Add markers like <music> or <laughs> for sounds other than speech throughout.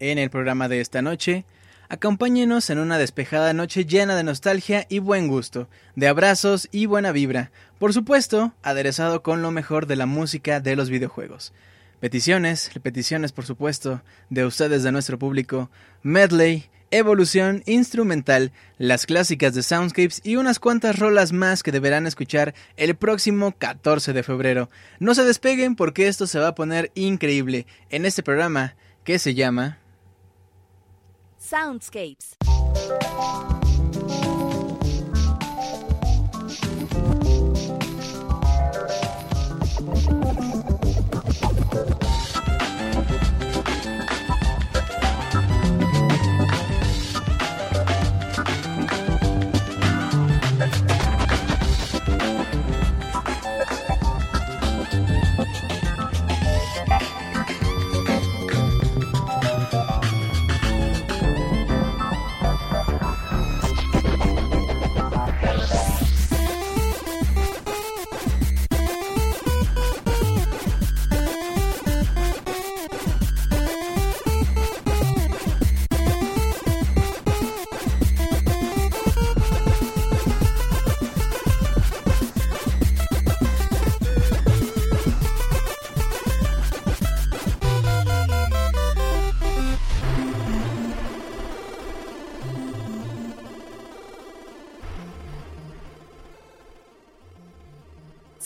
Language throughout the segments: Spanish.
En el programa de esta noche, acompáñenos en una despejada noche llena de nostalgia y buen gusto, de abrazos y buena vibra, por supuesto, aderezado con lo mejor de la música de los videojuegos. Peticiones, peticiones por supuesto, de ustedes de nuestro público, medley, evolución instrumental, las clásicas de Soundscapes y unas cuantas rolas más que deberán escuchar el próximo 14 de febrero. No se despeguen porque esto se va a poner increíble en este programa que se llama Soundscapes.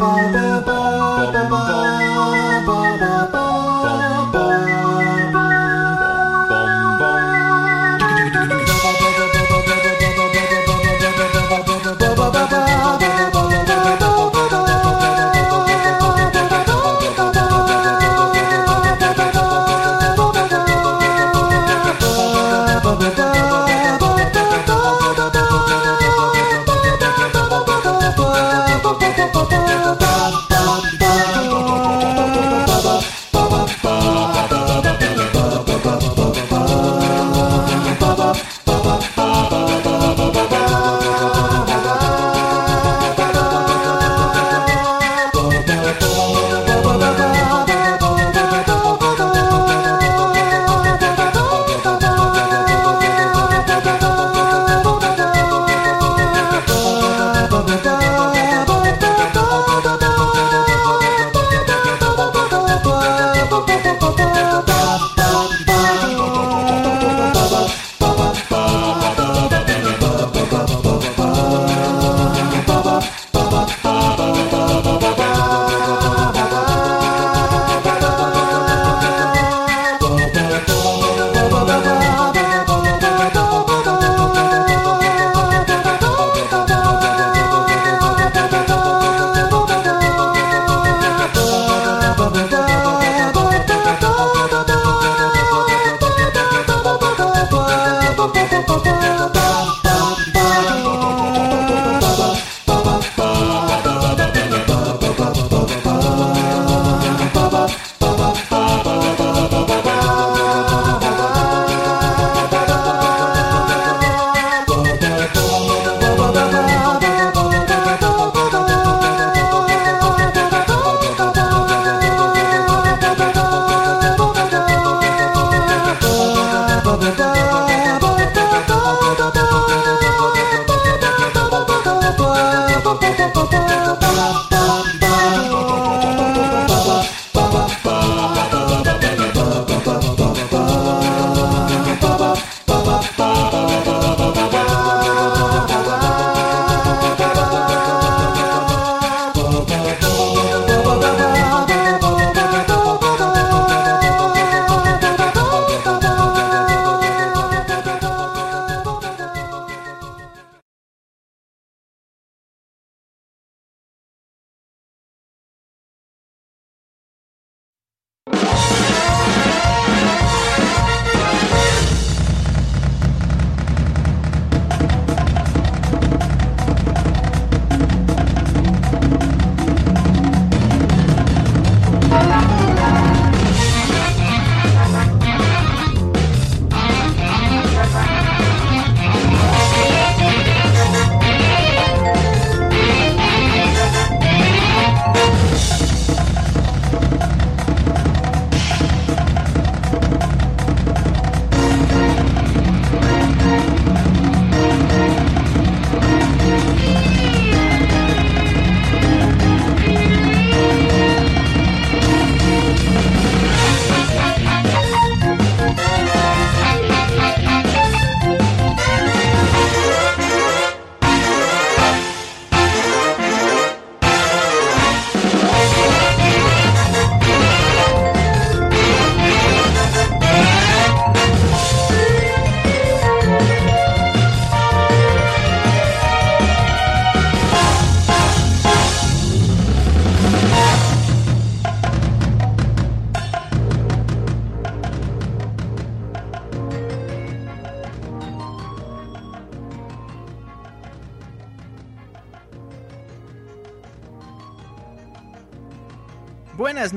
Bye.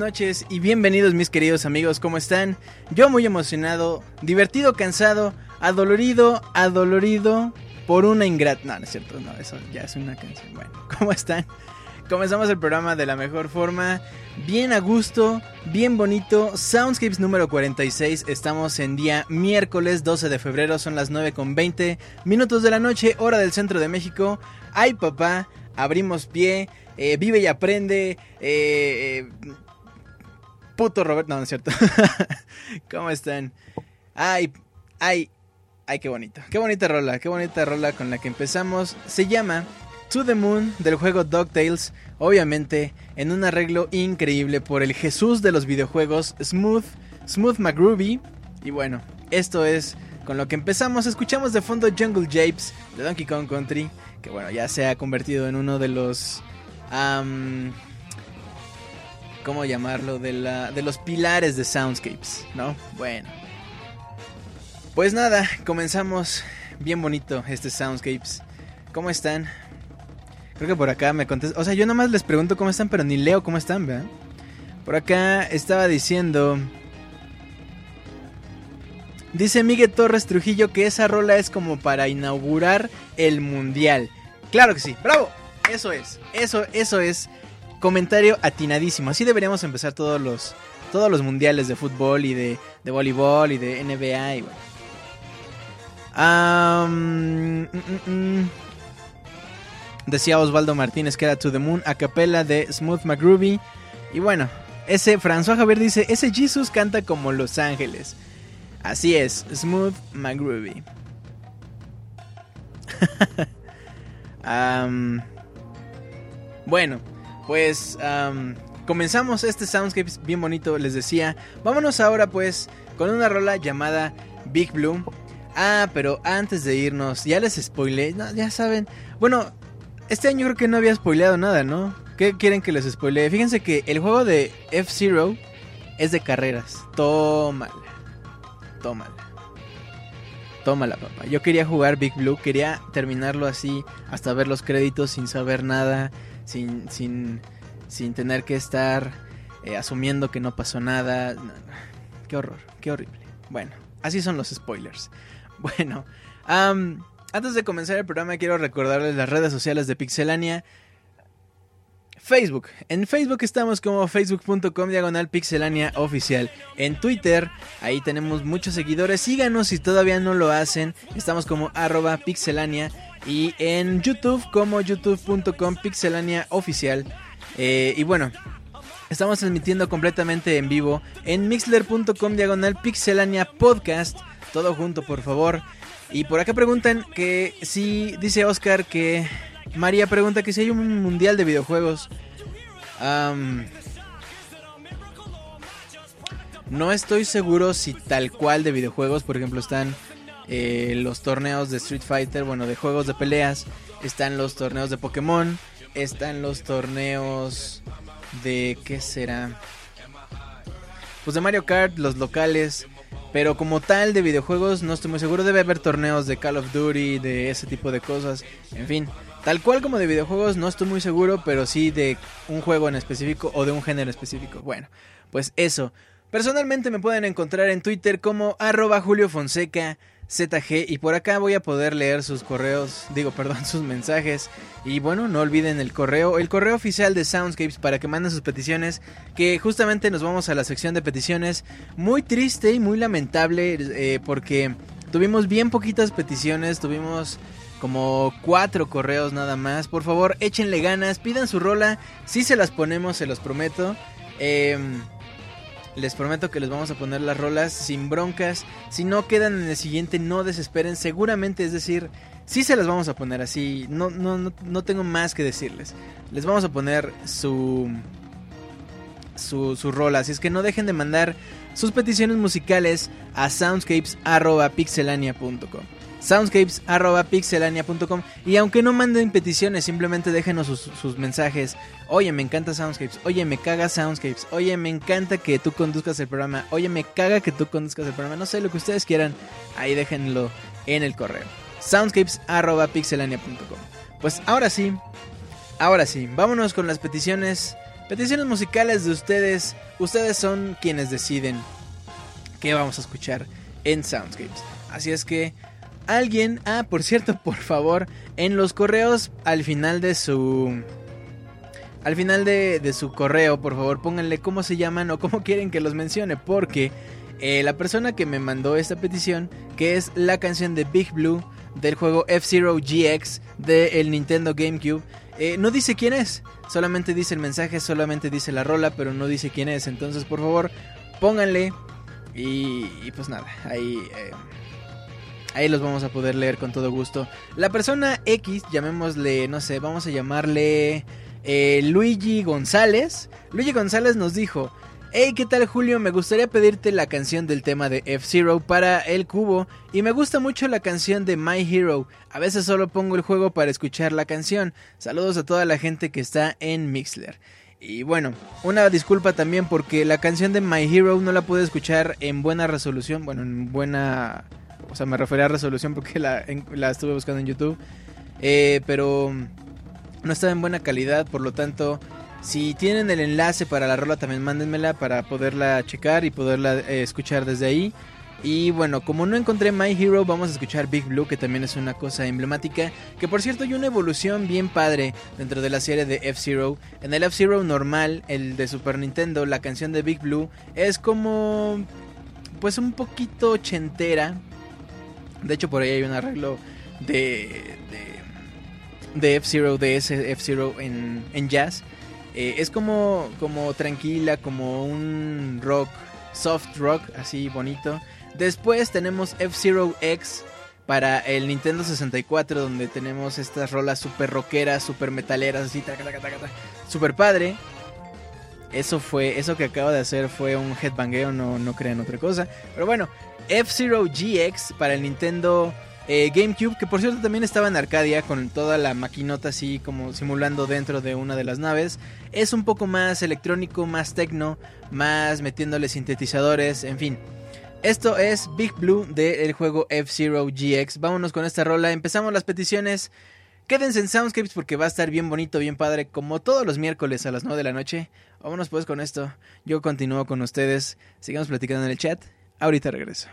Noches y bienvenidos mis queridos amigos, ¿cómo están? Yo muy emocionado, divertido, cansado, adolorido, adolorido por una ingrata... No, no es cierto, no, eso ya es una canción. Bueno, <laughs> ¿cómo están? Comenzamos el programa de la mejor forma, bien a gusto, bien bonito. Soundscapes número 46. Estamos en día miércoles 12 de febrero, son las 9 con 20 minutos de la noche, hora del centro de México. Ay, papá, abrimos pie, eh, vive y aprende. Eh, eh, puto Robert, no, no es cierto. <laughs> ¿Cómo están? Ay, ay, ay, qué bonito. Qué bonita rola, qué bonita rola con la que empezamos. Se llama To the Moon del juego DuckTales, obviamente en un arreglo increíble por el Jesús de los videojuegos, Smooth, Smooth McGroovy. Y bueno, esto es con lo que empezamos. Escuchamos de fondo Jungle Japes de Donkey Kong Country, que bueno, ya se ha convertido en uno de los... ¿Cómo llamarlo? De, la, de los pilares de Soundscapes, ¿no? Bueno. Pues nada, comenzamos bien bonito este Soundscapes. ¿Cómo están? Creo que por acá me contestan. O sea, yo nomás les pregunto cómo están, pero ni leo cómo están, ¿verdad? Por acá estaba diciendo. Dice Miguel Torres Trujillo que esa rola es como para inaugurar el mundial. Claro que sí, bravo. Eso es, eso, eso es comentario atinadísimo. Así deberíamos empezar todos los, todos los mundiales de fútbol y de, de voleibol y de NBA. Mm, mm, mm. Decía Osvaldo Martínez que era To the Moon a capela de Smooth McGroovy. Y bueno, ese François Javier dice, ese Jesus canta como Los Ángeles. Así es, Smooth McGroovy. <laughs> bueno, pues comenzamos este soundscape bien bonito, les decía. Vámonos ahora pues con una rola llamada Big Blue. Ah, pero antes de irnos, ya les spoilé, ya saben. Bueno, este año creo que no había spoileado nada, ¿no? ¿Qué quieren que les spoilee? Fíjense que el juego de F-Zero es de carreras. Tómala. Tómala. Tómala, papá. Yo quería jugar Big Blue, quería terminarlo así, hasta ver los créditos sin saber nada, sin, sin, sin tener que estar eh, asumiendo que no pasó nada. Qué horror, qué horrible. Bueno, así son los spoilers. <laughs> Bueno, antes de comenzar el programa quiero recordarles las redes sociales de Pixelania. Facebook. En Facebook estamos como facebook.com diagonal pixelania oficial. En Twitter, ahí tenemos muchos seguidores. Síganos si todavía no lo hacen. Estamos como arroba pixelania. Y en YouTube como youtube.com pixelania oficial. Eh, y bueno, estamos transmitiendo completamente en vivo en mixler.com diagonal pixelania podcast. Todo junto, por favor. Y por acá preguntan que si, dice Oscar que María pregunta que si hay un mundial de videojuegos. no estoy seguro si tal cual de videojuegos, por ejemplo, están eh, los torneos de Street Fighter, bueno, de juegos de peleas, están los torneos de Pokémon, están los torneos de... ¿qué será? Pues de Mario Kart, los locales, pero como tal de videojuegos no estoy muy seguro. Debe haber torneos de Call of Duty, de ese tipo de cosas. En fin, tal cual como de videojuegos no estoy muy seguro, pero sí de un juego en específico o de un género específico. Bueno, pues eso. Personalmente me pueden encontrar en Twitter como arroba Julio Fonseca. ZG y por acá voy a poder leer sus correos, digo, perdón, <laughs> sus mensajes. Y bueno, no olviden el correo, el correo oficial de Soundscapes para que manden sus peticiones, que justamente nos vamos a la sección de peticiones. Muy triste y muy lamentable eh, porque tuvimos bien poquitas peticiones, tuvimos como cuatro correos nada más. Por favor, échenle ganas, pidan su rola, si se las ponemos, se los prometo. Eh, les prometo que les vamos a poner las rolas sin broncas. Si no quedan en el siguiente, no desesperen. Seguramente, es decir, sí se las vamos a poner así. No, no, no, no tengo más que decirles. Les vamos a poner su, su, su rola. Así es que no dejen de mandar sus peticiones musicales a soundscapes.pixelania.com soundscapes.pixelania.com y aunque no manden peticiones, simplemente déjenos sus, mensajes. Oye, me encanta Soundscapes. Oye, me caga Soundscapes. Oye, me encanta que tú conduzcas el programa. Oye, me caga que tú conduzcas el programa. No sé, lo que ustedes quieran, ahí déjenlo en el correo. soundscapes.pixelania.com Pues ahora sí, ahora sí, vámonos con las peticiones peticiones musicales de ustedes. Ustedes son quienes deciden qué vamos a escuchar en Soundscapes. Así es que alguien, ah, por cierto, <laughs> por favor, en los correos al final de su al final de, de, su correo, por favor, pónganle cómo se llaman o cómo <laughs> quieren que los mencione, porque eh, la persona que me mandó esta petición, que es la canción de Big Blue del juego F-Zero GX del Nintendo GameCube, eh, no dice quién es, solamente dice el mensaje, solamente dice la rola, pero no dice quién es. Entonces, por favor, pónganle y, pues nada, ahí... Eh, ahí los vamos a poder leer con todo gusto. La persona X, llamémosle, no sé, vamos a llamarle eh, Luigi González. Luigi González nos dijo, Hey, ¿qué tal Julio? Me gustaría pedirte la canción del tema de F-Zero para el cubo y me gusta mucho la canción de My Hero. A veces solo pongo el juego para escuchar la canción. Saludos a toda la gente que está en Mixler. Y bueno, una disculpa también porque la canción de My Hero no la pude escuchar en buena resolución. Bueno, en buena... O sea, me refería a resolución porque la, la estuve buscando en YouTube. Eh, pero no estaba en buena calidad, por lo tanto, si tienen el enlace para la rola también mándenmela para poderla checar y poderla eh, escuchar desde ahí. Y bueno, como no encontré My Hero, vamos a escuchar Big Blue, que también es una cosa emblemática. Que por cierto, hay una evolución bien padre dentro de la serie de F-Zero. En el F-Zero normal, el de Super Nintendo, la canción de Big Blue es como. Pues un poquito ochentera. De hecho, por ahí hay un arreglo de. de, F-Zero, de ese F-Zero en, en jazz. Eh, es como, como tranquila, como un rock, soft rock, así bonito. Después tenemos F-Zero X para el Nintendo 64, donde tenemos estas rolas super rockeras, super metaleras, así, super padre. Eso fue, eso que acabo de hacer fue un headbangeo, no, no crean otra cosa. Pero bueno, F-Zero GX para el Nintendo eh, GameCube, que por cierto también estaba en Arcadia con toda la maquinota así como simulando dentro de una de las naves. Es un poco más electrónico, más tecno, más metiéndole sintetizadores, en fin. Esto es Big Blue del juego F-Zero GX. Vámonos con esta rola. Empezamos las peticiones. Quédense en Soundscapes porque va a estar bien bonito, bien padre, como todos los miércoles a las 9 de la noche. Vámonos pues con esto. Yo continúo con ustedes. Sigamos platicando en el chat. Ahorita regreso.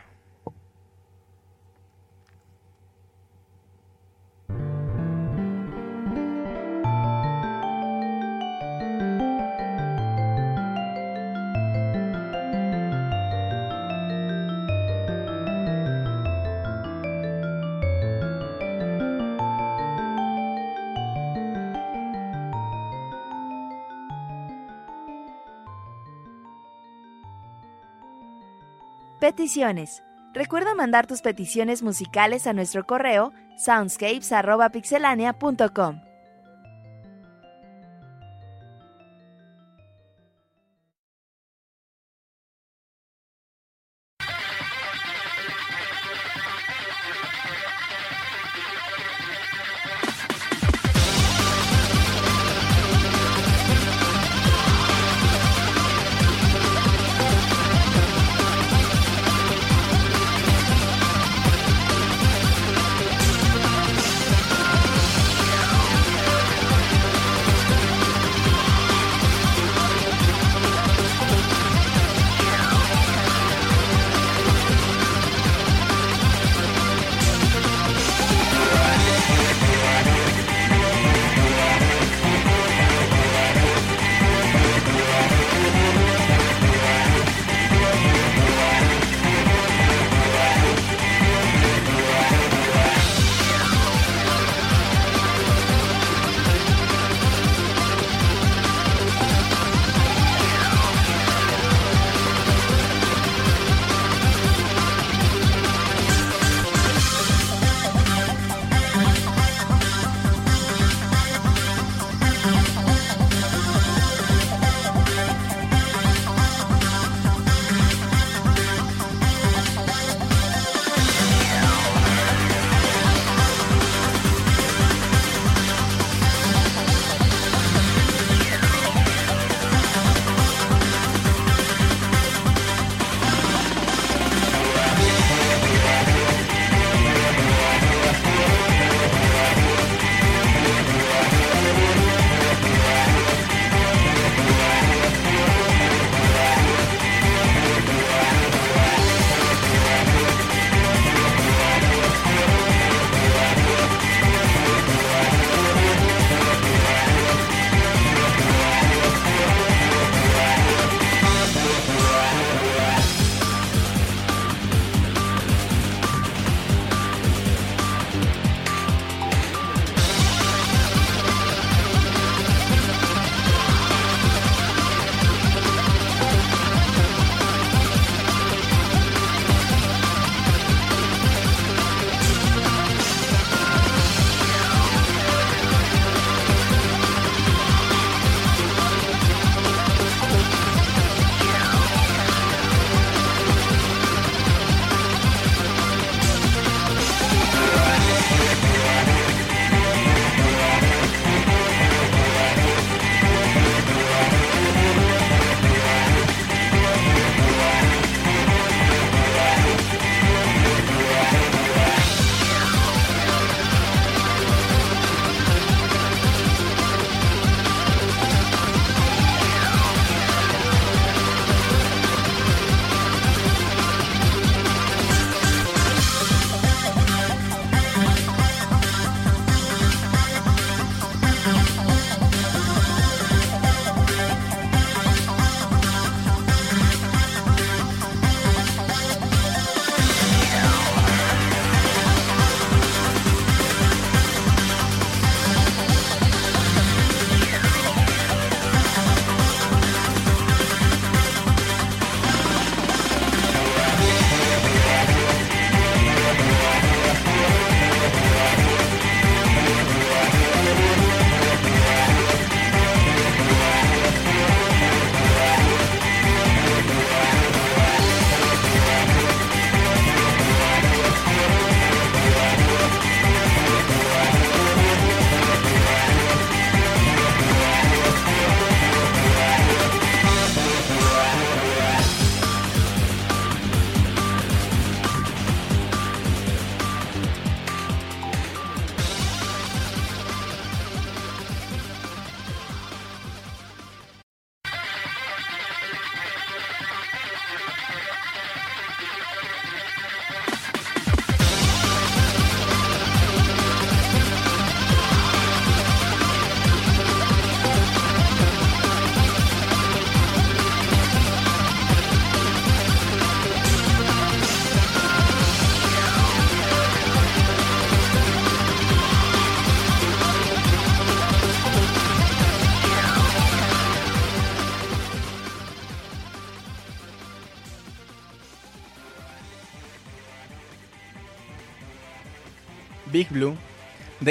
Peticiones. Recuerda mandar tus peticiones musicales a nuestro correo soundscapes.pixelania.com.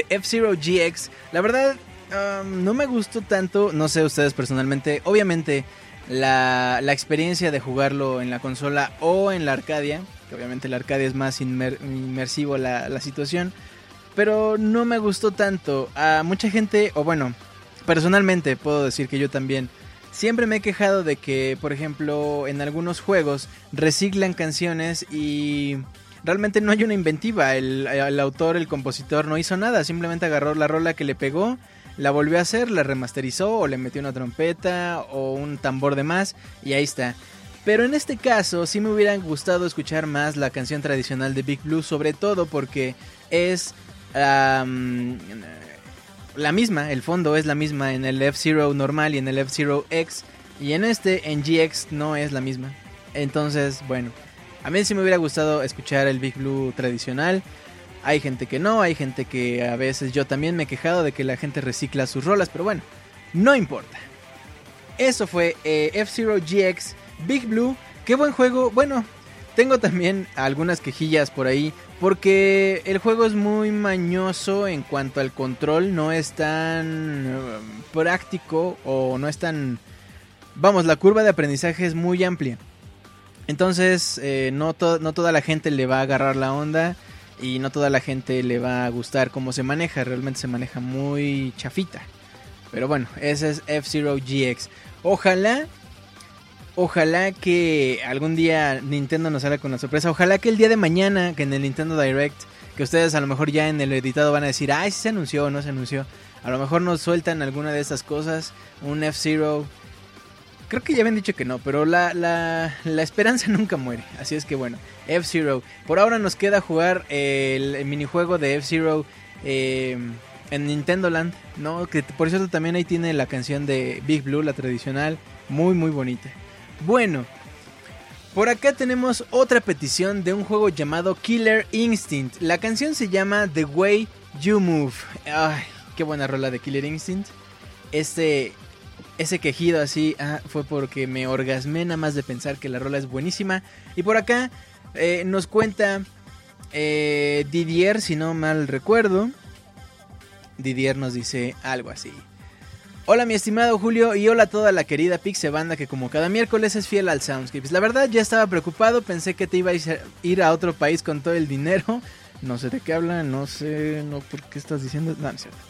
F-Zero GX. La verdad, um, no me gustó tanto, no sé ustedes personalmente. Obviamente, la, experiencia de jugarlo en la consola o en la Arcadia, que obviamente la Arcadia es más inmersivo la, la situación, pero no me gustó tanto. A mucha gente, o bueno, personalmente puedo decir que yo también siempre me he quejado de que, por ejemplo, en algunos juegos reciclan canciones y realmente no hay una inventiva. El, autor, el compositor no hizo nada, simplemente agarró la rola que le pegó, la volvió a hacer, la remasterizó o le metió una trompeta o un tambor de más y ahí está. Pero en este caso sí me hubiera gustado escuchar más la canción tradicional de Big Blue, sobre todo porque es la misma, el fondo es la misma en el F-Zero normal y en el F-Zero X, y en este, en GX, no es la misma. Entonces, bueno, a mí sí me hubiera gustado escuchar el Big Blue tradicional. Hay gente que no, hay gente que a veces yo también me he quejado de que la gente recicla sus rolas, pero bueno, no importa. Eso fue eh, F-Zero GX Big Blue. Qué buen juego. Bueno, tengo también algunas quejillas por ahí porque el juego es muy mañoso en cuanto al control, no es tan eh, práctico o no es tan... Vamos, la curva de aprendizaje es muy amplia. Entonces, eh, no, no toda la gente le va a agarrar la onda y no toda la gente le va a gustar cómo se maneja. Realmente se maneja muy chafita. Pero bueno, ese es F-Zero GX. Ojalá, ojalá que algún día Nintendo nos haga con la sorpresa. Ojalá que el día de mañana, que en el Nintendo Direct, que ustedes a lo mejor ya en el editado van a decir, ay, si se anunció o no se anunció. A lo mejor nos sueltan alguna de estas cosas. Un F-Zero Creo que ya habían dicho que no, pero la, la, la esperanza <laughs> nunca muere. Así es que bueno, F-Zero. Por ahora nos queda jugar el, minijuego de F-Zero eh, en Nintendo Land, ¿no? Que por cierto también ahí tiene la canción de Big Blue, la tradicional. Muy, muy bonita. Bueno, por acá tenemos otra petición de un juego llamado Killer Instinct. La canción se llama The Way You Move. Ay, qué buena rola de Killer Instinct. Este ese quejido así ah, fue porque me orgasmé nada más de pensar que la rola es buenísima. Y por acá eh, nos cuenta eh, Didier, si no mal recuerdo. Didier nos dice algo así. Hola mi estimado Julio y hola a toda la querida Pixe Banda que como cada miércoles es fiel al Soundscapes. La verdad ya estaba preocupado, pensé que te iba a ir a otro país con todo el dinero. No sé de qué habla, no sé, no por qué estás diciendo, no, no es cierto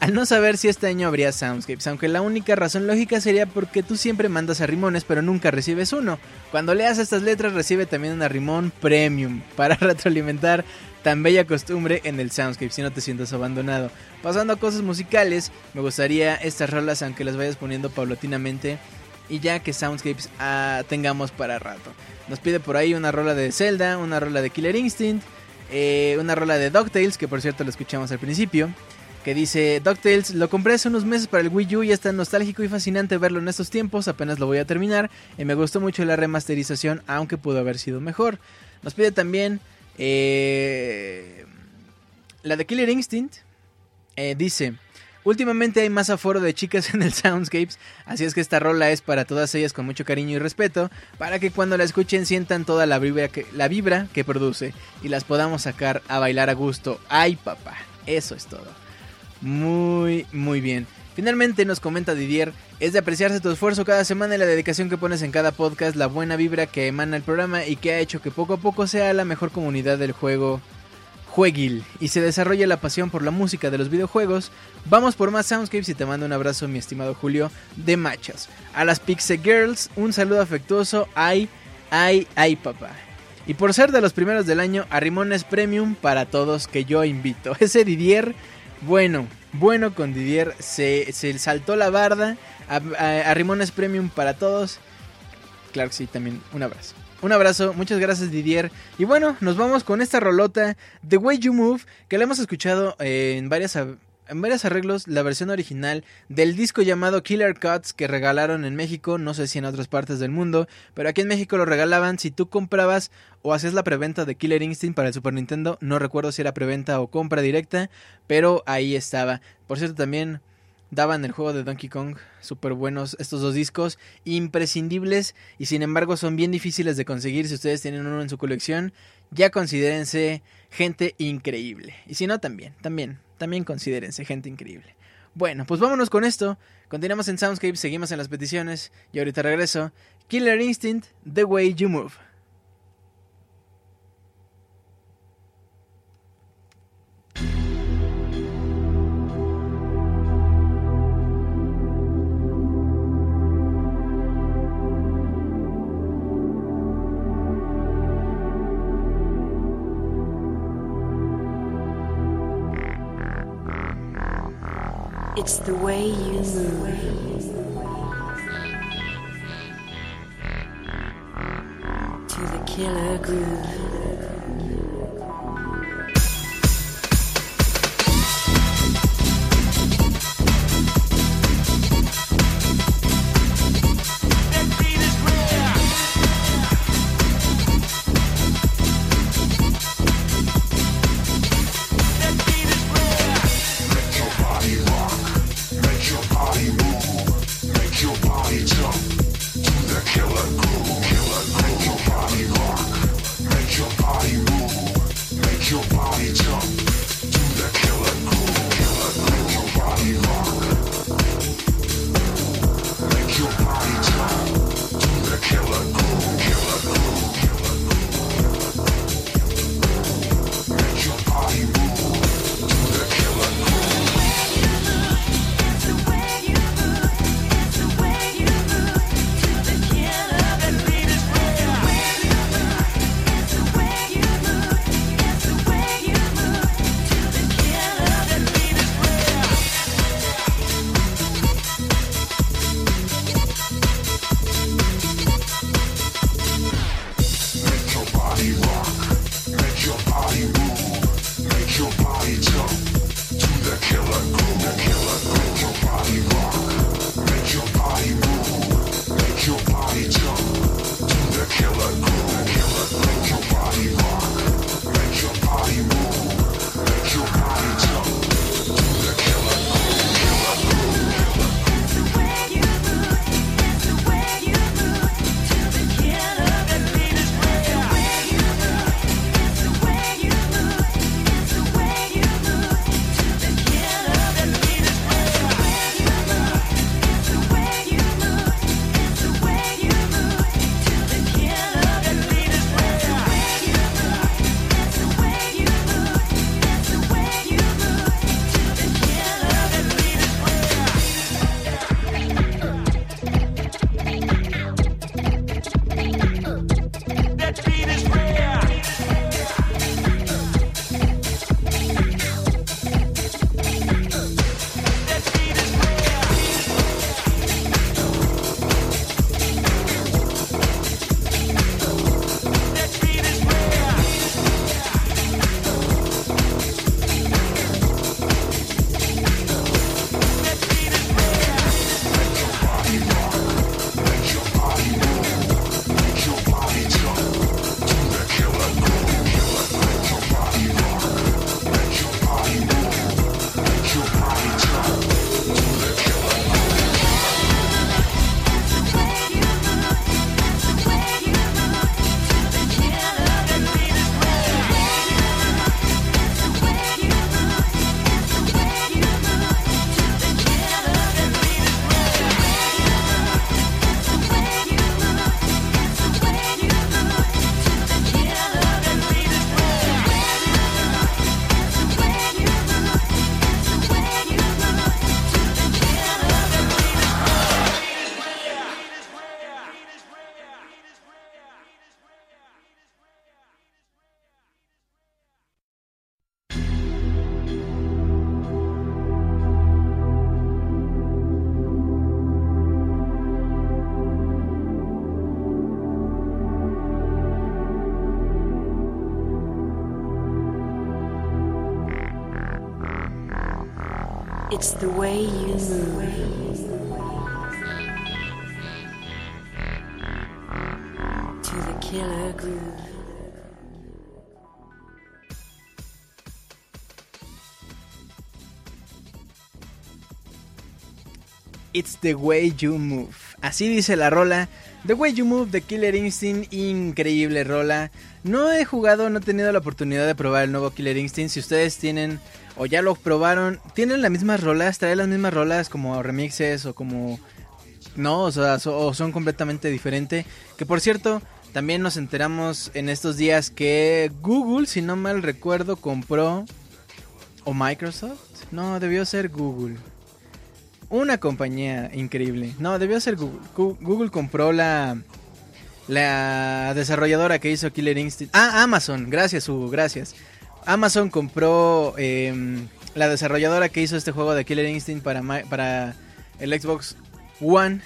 al no saber si este año habría Soundscapes, aunque la única razón lógica sería porque tú siempre mandas a rimones pero nunca recibes uno. Cuando leas estas letras recibe también una rimón premium para <laughs> retroalimentar tan bella costumbre en el Soundscape si no te sientas abandonado. Pasando a cosas musicales, me gustaría estas rolas aunque las vayas poniendo paulatinamente y ya que Soundscapes ah, tengamos para rato. Nos pide por ahí una rola de Zelda, una rola de Killer Instinct, eh, una rola de DuckTales que por cierto lo escuchamos al principio que dice DuckTales, lo compré hace unos meses para el Wii U y es nostálgico y fascinante verlo en estos tiempos, apenas lo voy a terminar y me gustó mucho la remasterización, aunque pudo haber sido mejor. Nos pide también eh, la de Killer Instinct, eh, dice... Últimamente hay más aforo de chicas en el Soundscapes, así es que esta rola es para todas ellas con mucho cariño y respeto, para que cuando la escuchen sientan toda la vibra que, la vibra que produce y las podamos sacar a bailar a gusto. ¡Ay, papá! Eso es todo. Muy, muy bien. Finalmente nos comenta Didier, es de apreciarse tu esfuerzo cada semana y la dedicación que pones en cada podcast, la buena vibra que emana el programa y que ha hecho que poco a poco sea la mejor comunidad del juego Jueguil y se desarrolla la pasión por la música de los videojuegos. Vamos por más Soundscapes y te mando un abrazo, mi estimado Julio, de Machas. A las Pixie Girls, un saludo afectuoso. Ay, ay, ay, papá. Y por ser de los primeros del año, a Rimones Premium para todos que yo invito. <laughs> Ese Didier bueno, bueno con Didier. Se, saltó la barda. A, Rimones Premium para todos. Claro que sí, también un abrazo. Un abrazo, muchas gracias Didier. Y bueno, nos vamos con esta rolota, The Way You Move, que la hemos escuchado en varias en varios arreglos la versión original del disco llamado Killer Cuts que regalaron en México, no sé si en otras partes del mundo, pero aquí en México lo regalaban si tú comprabas o hacías la preventa de Killer Instinct para el Super Nintendo, no recuerdo si era preventa o compra directa, pero ahí estaba. Por cierto, también daban el juego de Donkey Kong, súper buenos estos dos discos, imprescindibles y sin embargo son bien difíciles de conseguir si ustedes tienen uno en su colección, ya considérense gente increíble. Y si no, también, también, también considérense gente increíble. Bueno, pues vámonos con esto, continuamos en Soundscape, seguimos en las peticiones y ahorita regreso. Killer Instinct, The Way You Move. It's the way you move. To the killer groove. It's the way you move. To the killer groove. It's the Way You Move. Así dice la rola. The Way You Move de Killer Instinct, increíble rola. No he jugado, no he tenido la oportunidad de probar el nuevo Killer Instinct. Si ustedes tienen o ya lo probaron, tienen las mismas rolas, trae las mismas rolas como remixes o como... No, o, sea, o son completamente diferentes. Que por cierto, también nos enteramos en estos días que Google, si no mal recuerdo, compró... ¿O Microsoft? No, debió ser Google una compañía increíble. No, debió ser Google. Google compró la la desarrolladora que hizo Killer Instinct. Ah, Amazon. Gracias, Hugo. Gracias. Amazon compró em, la desarrolladora que hizo este juego de Killer Instinct para, para el Xbox One.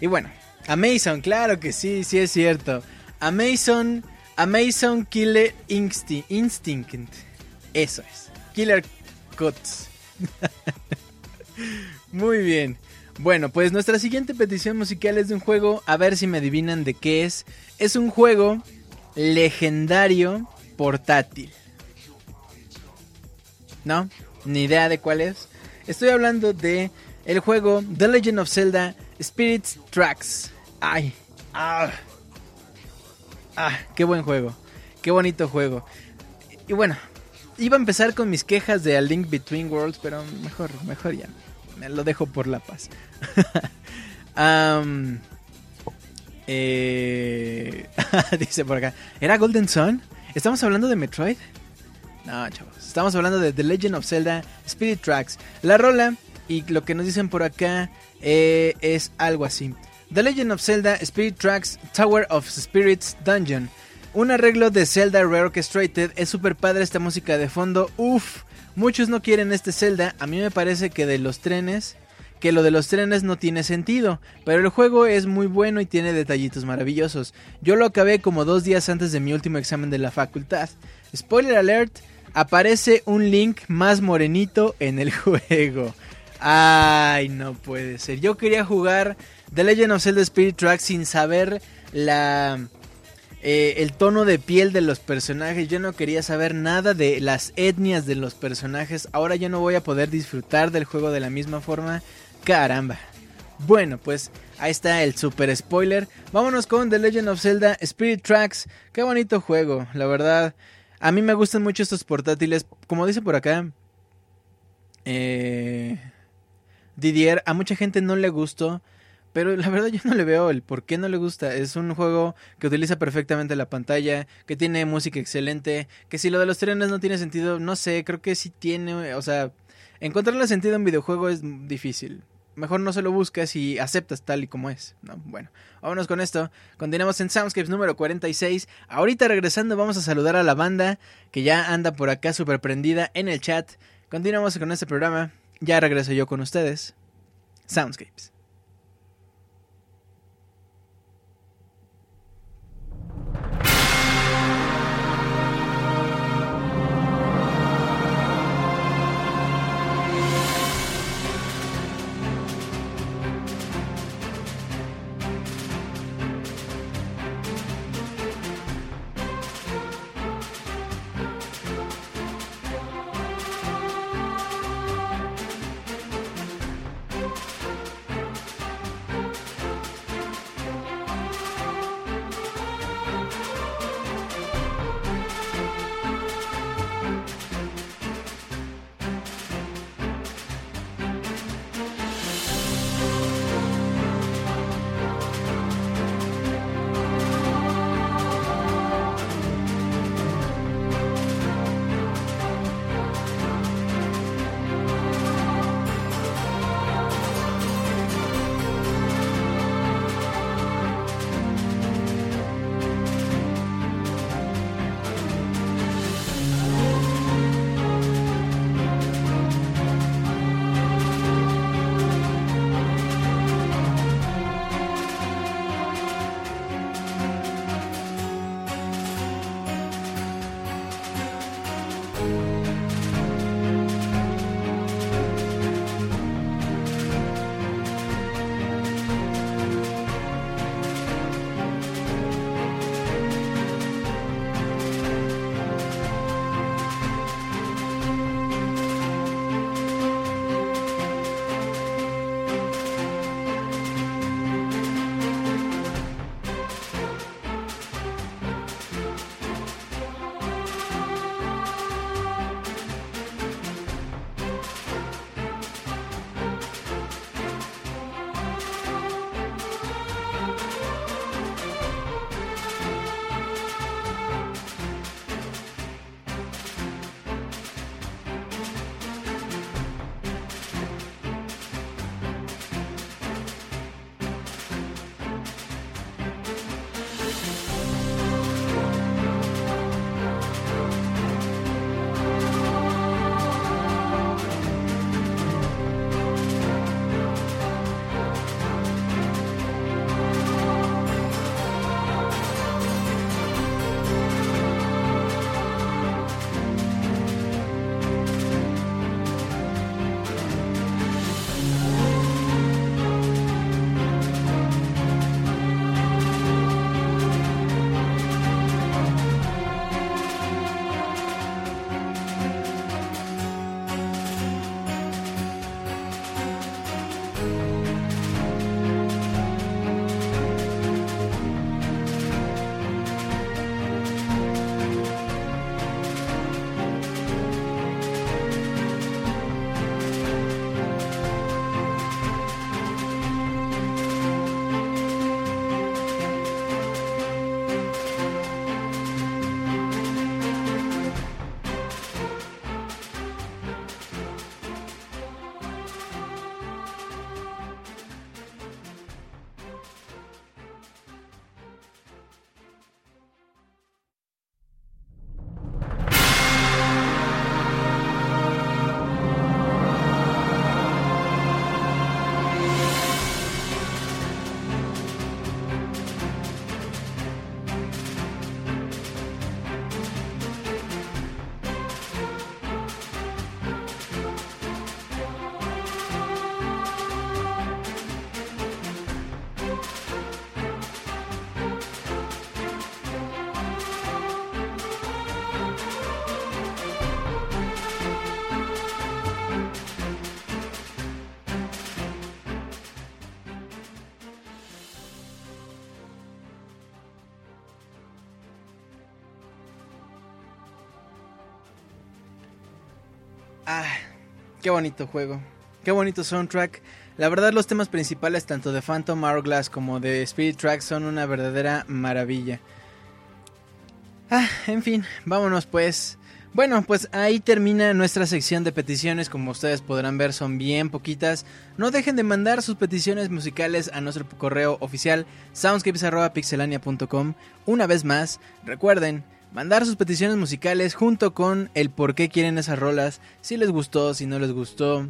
Y bueno, Amazon, claro que sí, sí es cierto. Amazon, Amazon Killer Instinct. Instinct. Eso es. Killer Cuts. <laughs> Muy bien. Bueno, pues nuestra siguiente petición musical es de un juego, a ver si me adivinan de qué es. Es un juego legendario portátil. ¿No? Ni idea de cuál es. Estoy hablando de el juego The Legend of Zelda Spirits Tracks. Ay, ah, ah, qué buen juego. Qué bonito juego. Y bueno, iba a empezar con mis quejas de A Link Between Worlds, pero mejor, mejor ya. Lo dejo por la paz. <laughs> Eh, <laughs> dice por acá. ¿Era Golden Sun? ¿Estamos hablando de Metroid? No, chavos. Estamos hablando de The Legend of Zelda Spirit Tracks. La rola y lo que nos dicen por acá eh, es algo así. The Legend of Zelda Spirit Tracks Tower of Spirits Dungeon. Un arreglo de Zelda Reorchestrated. Es super padre esta música de fondo. Uf. Muchos no quieren este Zelda, a mí me parece que de los trenes, que lo de los trenes no tiene sentido, pero el juego es muy bueno y tiene detallitos maravillosos. Yo lo acabé como dos días antes de mi último examen de la facultad. Spoiler alert, aparece un Link más morenito en el <laughs> juego. Ay, no puede ser. Yo quería jugar The Legend of Zelda Spirit Track sin saber la eh, el tono de piel de los personajes. Yo no quería saber nada de las etnias de los personajes. Ahora ya no voy a poder disfrutar del juego de la misma forma. Caramba. Bueno, pues ahí está el super spoiler. Vámonos con The Legend of Zelda Spirit Tracks. Qué bonito juego, la verdad. A mí me gustan mucho estos portátiles. Como dice por acá, eh, Didier, a mucha gente no le gustó. Pero la verdad yo no le veo el por qué no le gusta. Es un juego que utiliza perfectamente la pantalla, que tiene música excelente, que si lo de los trenes no tiene sentido, no sé, creo que sí tiene, o sea, encontrarle sentido en videojuego es difícil. Mejor no se lo buscas y aceptas tal y como es, ¿no? Bueno, vámonos con esto. Continuamos en Soundscapes número 46. Ahorita regresando vamos a saludar a la banda que ya anda por acá súper prendida en el chat. Continuamos con este programa. Ya regreso yo con ustedes. Soundscapes. Qué bonito juego. Qué bonito soundtrack. La verdad los temas principales tanto de Phantom Hourglass como de Spirit Track son una verdadera maravilla. Ah, en fin, vámonos pues. Bueno, pues ahí termina nuestra sección de peticiones, como ustedes podrán ver son bien poquitas. No dejen de mandar sus peticiones musicales a nuestro correo oficial soundscapes.pixelania.com. Una vez más, recuerden, mandar sus peticiones musicales junto con el por qué quieren esas rolas, si les gustó, si no les gustó,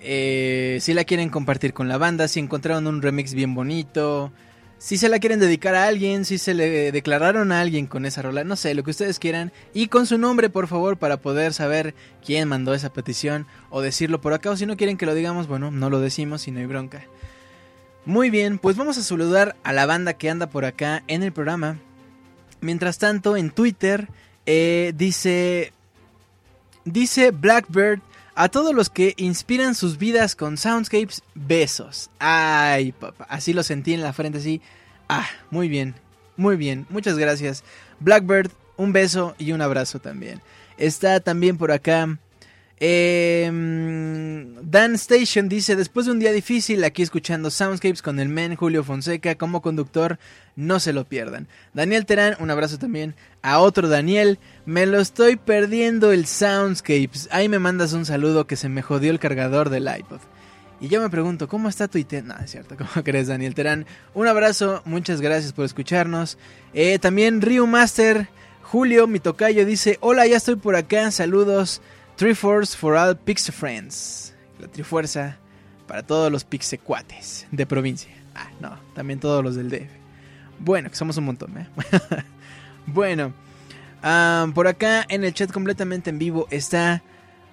eh, si la quieren compartir con la banda, si encontraron un remix bien bonito, si se la quieren dedicar a alguien, si se le declararon a alguien con esa rola, no sé, lo que ustedes quieran. Y con su nombre, por favor, para poder saber quién mandó esa petición o decirlo por acá. O si no quieren que lo digamos, bueno, no lo decimos y no hay bronca. Muy bien, pues vamos a saludar a la banda que anda por acá en el programa. Mientras tanto, en Twitter eh, dice... Dice Blackbird a todos los que inspiran sus vidas con soundscapes, besos. Ay, papá, así lo sentí en la frente, así. Ah, muy bien, muy bien, muchas gracias. Blackbird, un beso y un abrazo también. Está también por acá Em, Dan Station dice, después de un día difícil aquí escuchando Soundscapes con el men Julio Fonseca como conductor, no se lo pierdan. Daniel Terán, un abrazo también. A otro Daniel, me lo estoy perdiendo el Soundscapes. Ahí me mandas un saludo que se me jodió el cargador del iPod. Y yo me pregunto, ¿cómo está tu IT? No, es cierto, <laughs> ¿cómo crees Daniel Terán? Un abrazo, muchas gracias por escucharnos. Eh, también Ryu Master, Julio, mi tocayo, dice, hola, ya estoy por acá, saludos. Triforce for all Pixie Friends. La Trifuerza para todos los Pixecuates de provincia. Ah, no, también todos los del DF. Bueno, que somos un montón, ¿eh? <laughs> bueno, por acá en el chat completamente en vivo está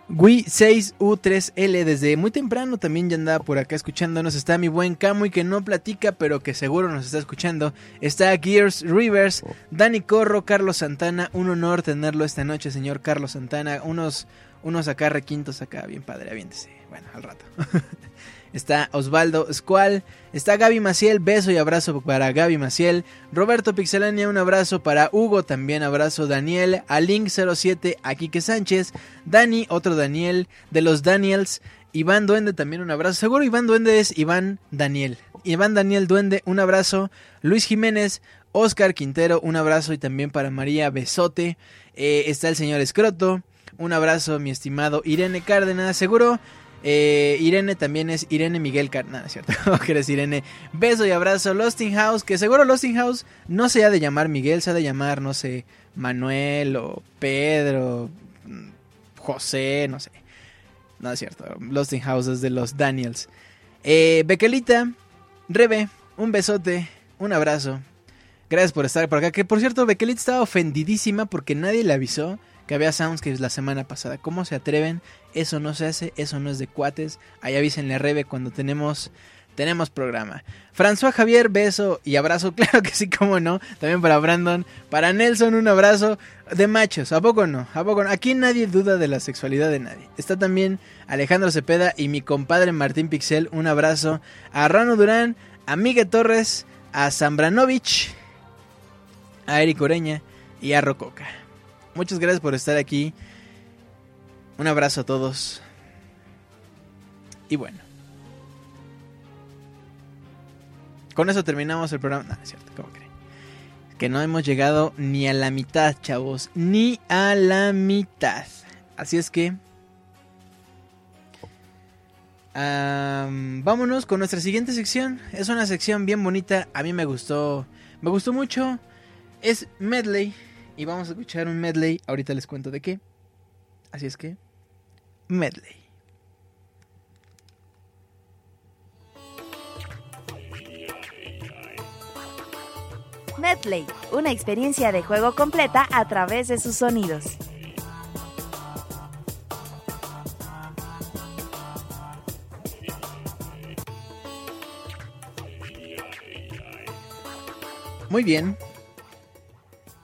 Wii6U3L. Desde muy temprano también ya andaba por acá escuchándonos. Está mi buen y que no platica, pero que seguro nos está escuchando. Está Gears Rivers, Dani Corro, Carlos Santana. Un honor tenerlo esta noche, señor Carlos Santana. Unos unos acá requintos acá, bien padre, aviéntese. Bueno, al rato. <laughs> está Osvaldo Squall, está Gaby Maciel, beso y abrazo para Gaby Maciel, Roberto Pixelania, un abrazo para Hugo, también abrazo. Daniel, a Link07, a Quique Sánchez, Dani, otro Daniel, de los Daniels, Iván Duende, también un abrazo, seguro Iván Duende es Iván Daniel, Iván Daniel Duende, un abrazo, Luis Jiménez, Oscar Quintero, un abrazo y también para María Besote, eh, está el señor Escroto, un abrazo, mi estimado Irene Cárdenas. Seguro eh, Irene también es Irene Miguel Cárdenas, ¿cierto? <laughs> eres Irene. Beso y abrazo. Losting House, que seguro Losting House no se ha de llamar Miguel, se ha de llamar, no sé, Manuel o Pedro, José, no sé. No es cierto. Losting House es de los Daniels. Eh, Bequelita, Rebe, un besote, un abrazo. Gracias por estar por acá. Que por cierto, Bequelita estaba ofendidísima porque nadie le avisó que había Soundscapes la semana pasada. ¿Cómo se atreven? Eso no se hace, eso no es de cuates. Ahí avísenle a Rebe cuando tenemos, tenemos programa. François Javier, beso y abrazo, <laughs> claro que sí, cómo no. También para Brandon. Para Nelson, un abrazo de machos. ¿A poco no? ¿A poco? Aquí nadie duda de la sexualidad de nadie. Está también Alejandro Cepeda y mi compadre Martín Pixel. Un abrazo a Rano Durán, a Miguel Torres, a Zambranovich, a Eric Oreña y a Rococa. Muchas gracias por estar aquí. Un abrazo a todos. Y bueno. Con eso terminamos el programa. No, es cierto, ¿cómo creen? Que no hemos llegado ni a la mitad, chavos. Ni a la mitad. Así es que... vámonos con nuestra siguiente sección. Es una sección bien bonita. A mí me gustó. Me gustó mucho. Es medley y vamos a escuchar un medley. Ahorita les cuento de qué. Así es que, medley. Medley, una experiencia de juego completa a través de sus sonidos. Muy bien,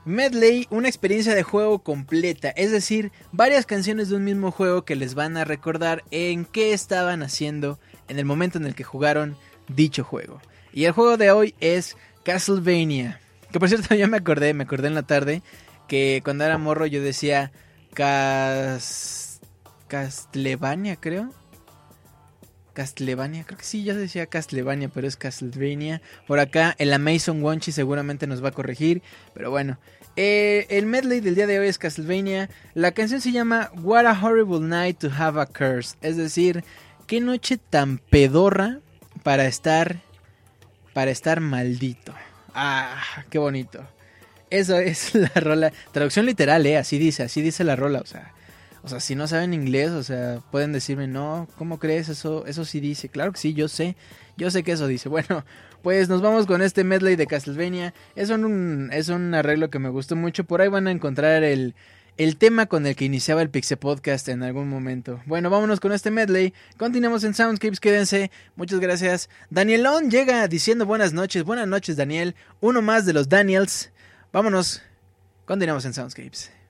Medley, una experiencia de juego completa, es decir, varias canciones de un mismo juego que les van a recordar en qué estaban haciendo en el momento en el que jugaron dicho juego. Y el juego de hoy es Castlevania. Que por cierto <laughs> ya me acordé, me acordé en la tarde que cuando era morro yo decía Cas... Castlevania, creo. Castlevania, creo que sí, ya decía Castlevania, pero es Castlevania. Por acá, el Amazon Wonchi seguramente nos va a corregir, pero bueno. Eh, el medley del día de hoy es Castlevania. La canción se llama What a Horrible Night to Have a Curse. Es decir, qué noche tan pedorra para estar. Para estar maldito. Ah, qué bonito. Eso es <laughs> la rola. Traducción literal, eh. Así dice, así dice la rola. O sea, o sea, si no saben inglés, o sea, pueden decirme, no, ¿cómo crees? Eso, eso sí dice. Claro que sí, yo sé. Yo sé que eso dice. <laughs> Bueno, pues nos vamos con este medley de Castlevania. Es un, es un arreglo que me gustó mucho. Por ahí van a encontrar el, el tema con el que iniciaba el Pixel Podcast en algún momento. Bueno, vámonos con este medley. Continuamos en Soundscapes, quédense. Muchas gracias. Danielón llega diciendo buenas noches. Buenas noches, Daniel. Uno más de los Daniels. Vámonos. Continuamos en Soundscapes.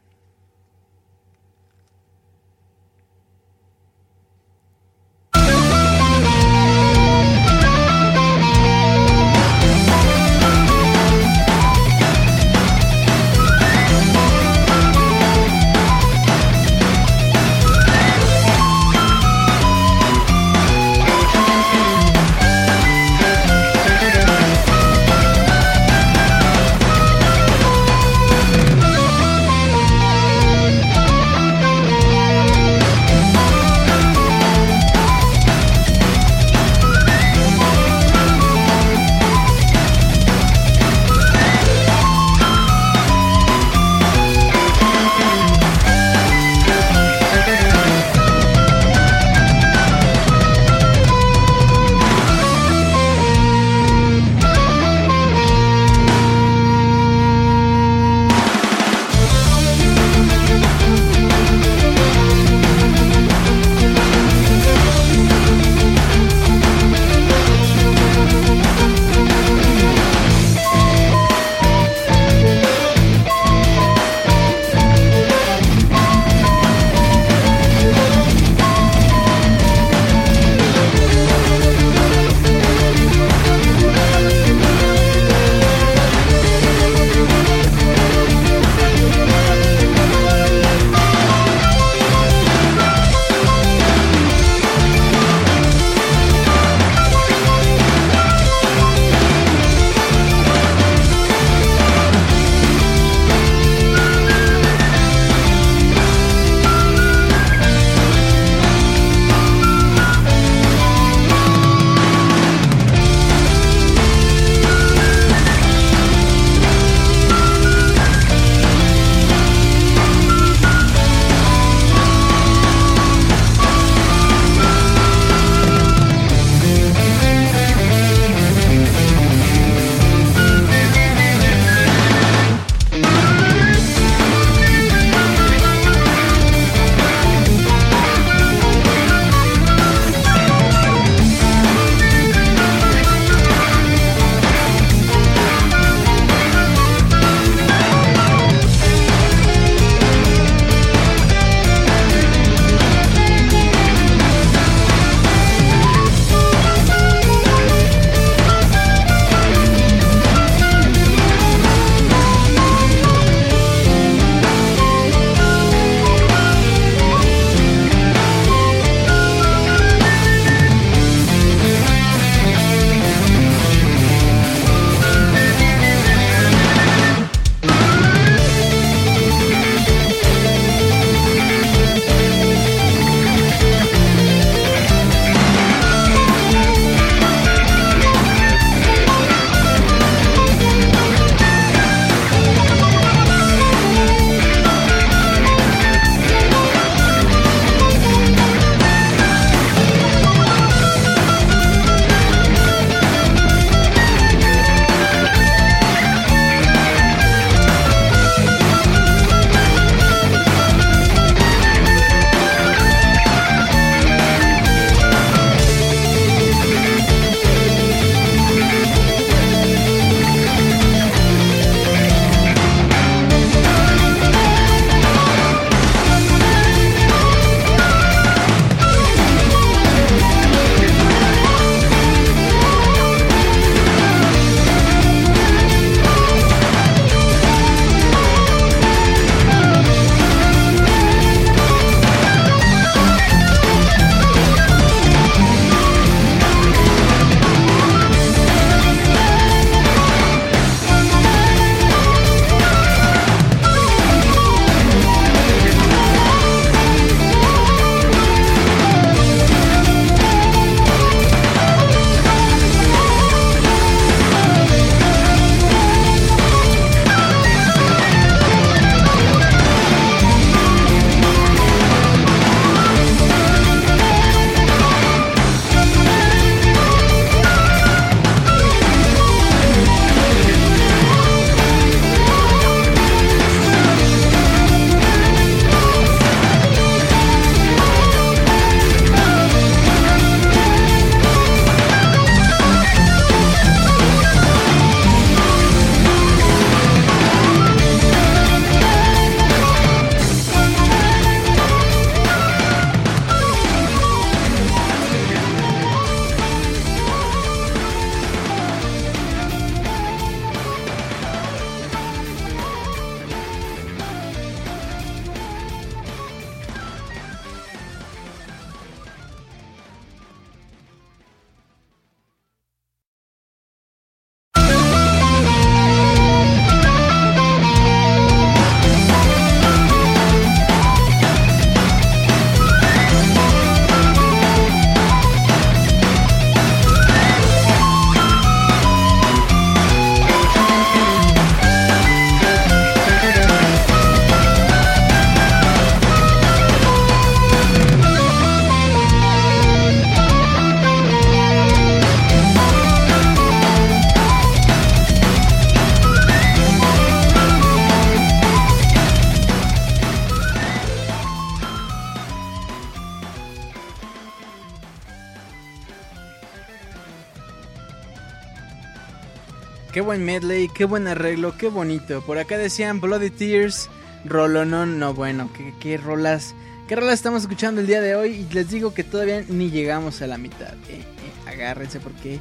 Medley, qué buen arreglo, qué bonito. Por acá decían Bloody Tears, Rolonón, no bueno, qué, qué rolas, qué rolas estamos escuchando el día de hoy y les digo que todavía ni llegamos a la mitad. Eh, eh, agárrense porque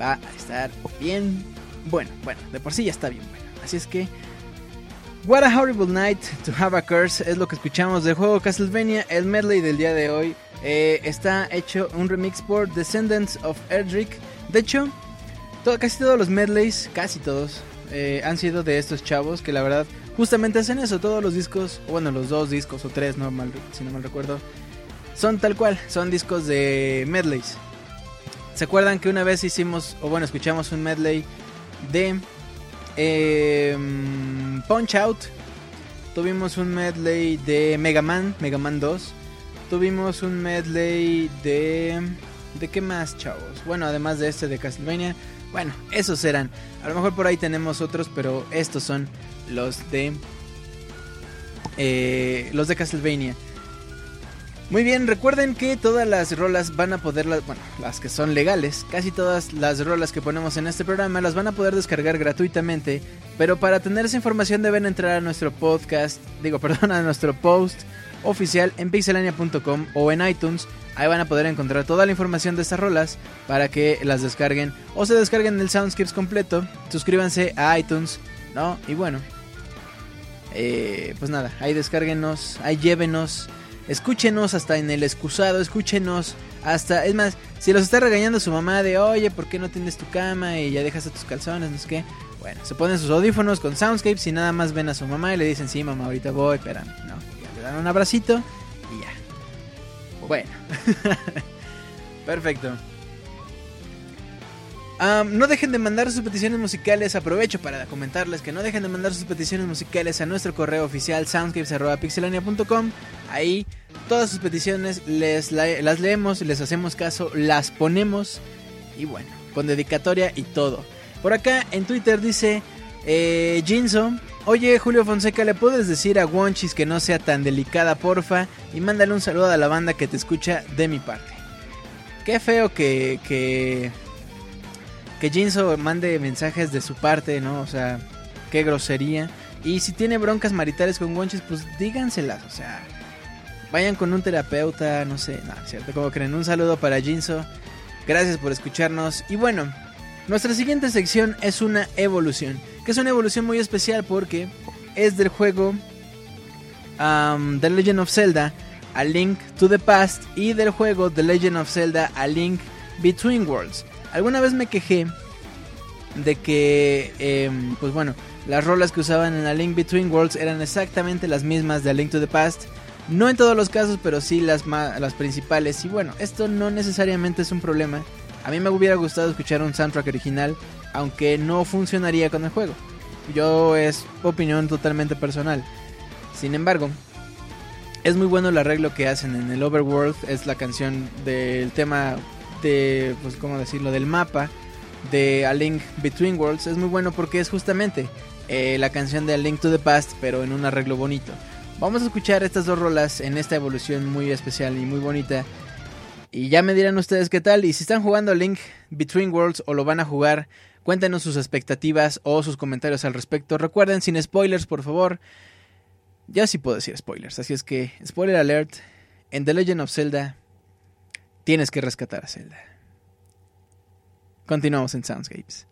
va a estar bien bueno, bueno, de por sí ya está bien bueno. Así es que What a Horrible Night to Have a Curse es lo que escuchamos del juego Castlevania, el medley del día de hoy. Eh, está hecho un remix por Descendants of Erdrick. De hecho, casi todos los medleys, casi todos, eh, han sido de estos chavos que la verdad justamente hacen eso. Todos los discos, bueno, los dos discos o tres, no mal, si no mal recuerdo, son tal cual, son discos de medleys. ¿Se acuerdan que una vez hicimos, o bueno, escuchamos un medley de em, Punch Out? Tuvimos un medley de Mega Man, Mega Man 2. Tuvimos un medley de... ¿De qué más, chavos? Bueno, además de este de Castlevania. Bueno, esos serán. A lo mejor por ahí tenemos otros, pero estos son los de... Eh, los de Castlevania. Muy bien, recuerden que todas las rolas van a poder, bueno, las que son legales, casi todas las rolas que ponemos en este programa las van a poder descargar gratuitamente, pero para tener esa información deben entrar a nuestro podcast, digo, <laughs> perdón, a nuestro post oficial en pixelania.com o en iTunes. Ahí van a poder encontrar toda la información de estas rolas para que las descarguen o se descarguen el Soundscapes completo. Suscríbanse a iTunes, ¿no? Y bueno, eh, pues nada, ahí descárguenos, ahí llévenos Escúchenos hasta en el excusado, escúchenos hasta... Es más, si los está regañando su mamá de, oye, ¿por qué no tienes tu cama y ya dejas a tus calzones? No sé qué. Bueno, se ponen sus audífonos con Soundscapes y nada más ven a su mamá y le dicen, sí, mamá, ahorita voy, espérame. No, un abracito y ya. Bueno. <laughs> Perfecto no dejen de mandar sus peticiones musicales. Aprovecho para comentarles que no dejen de mandar sus peticiones musicales a nuestro correo oficial soundscapes.pixelania.com. Ahí todas sus peticiones les las leemos, les hacemos caso, las ponemos y bueno, con dedicatoria y todo. Por acá en Twitter dice eh. Oye Julio Fonseca, ¿le puedes decir a Wonchis que no sea tan delicada, porfa? Y mándale un saludo a la banda que te escucha de mi parte. Qué feo que, que que Jinzo mande mensajes de su parte, ¿no? O sea, qué grosería. Y si tiene broncas maritales con Wonchis, pues díganselas, o sea, vayan con un terapeuta, no sé, no, cierto, como creen. Un saludo para Jinzo. Gracias por escucharnos. Y bueno, nuestra siguiente sección es una evolución, que es una evolución muy especial porque es del juego The Legend of Zelda, A Link to the Past, y del juego The Legend of Zelda, A Link Between Worlds. Alguna vez me quejé de que, em, pues bueno, las rolas que usaban en A Link Between Worlds eran exactamente las mismas de A Link to the Past. No en todos los casos, pero sí las, las principales. Y bueno, esto no necesariamente es un problema. A mí me hubiera gustado escuchar un soundtrack original, aunque no funcionaría con el juego. Yo es opinión totalmente personal. Sin embargo, es muy bueno el arreglo que hacen en el Overworld. Es la canción del tema de, pues, ¿cómo decirlo?, del mapa de A Link Between Worlds es muy bueno porque es justamente eh, la canción de A Link to the Past, pero en un arreglo bonito. Vamos a escuchar estas dos rolas en esta evolución muy especial y muy bonita. Y ya me dirán ustedes qué tal. Y si están jugando Link Between Worlds o lo van a jugar, cuéntenos sus expectativas o sus comentarios al respecto. Recuerden, sin spoilers, por favor. Ya sí puedo decir spoilers, así es que, spoiler alert, en The Legend of Zelda Tienes que rescatar a Zelda. Continuamos en Soundscapes.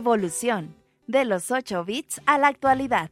Evolución, de los 8 bits a la actualidad.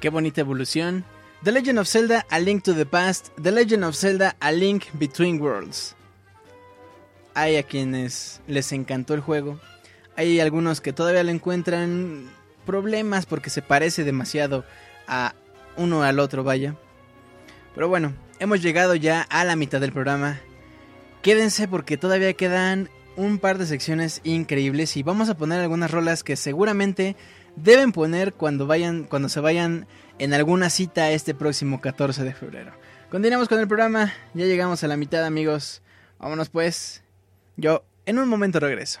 Qué bonita evolución. The Legend of Zelda A Link to the Past, The Legend of Zelda A Link Between Worlds. Hay a quienes les encantó el juego. Hay algunos que todavía le encuentran problemas porque se parece demasiado a uno al otro, vaya. Pero bueno, hemos llegado ya a la mitad del programa. Quédense porque todavía quedan un par de secciones increíbles y vamos a poner algunas rolas que seguramente deben poner cuando vayan cuando se vayan en alguna cita este próximo 14 de febrero. Continuamos con el programa, ya llegamos a la mitad, amigos. Vámonos pues. Yo en un momento regreso.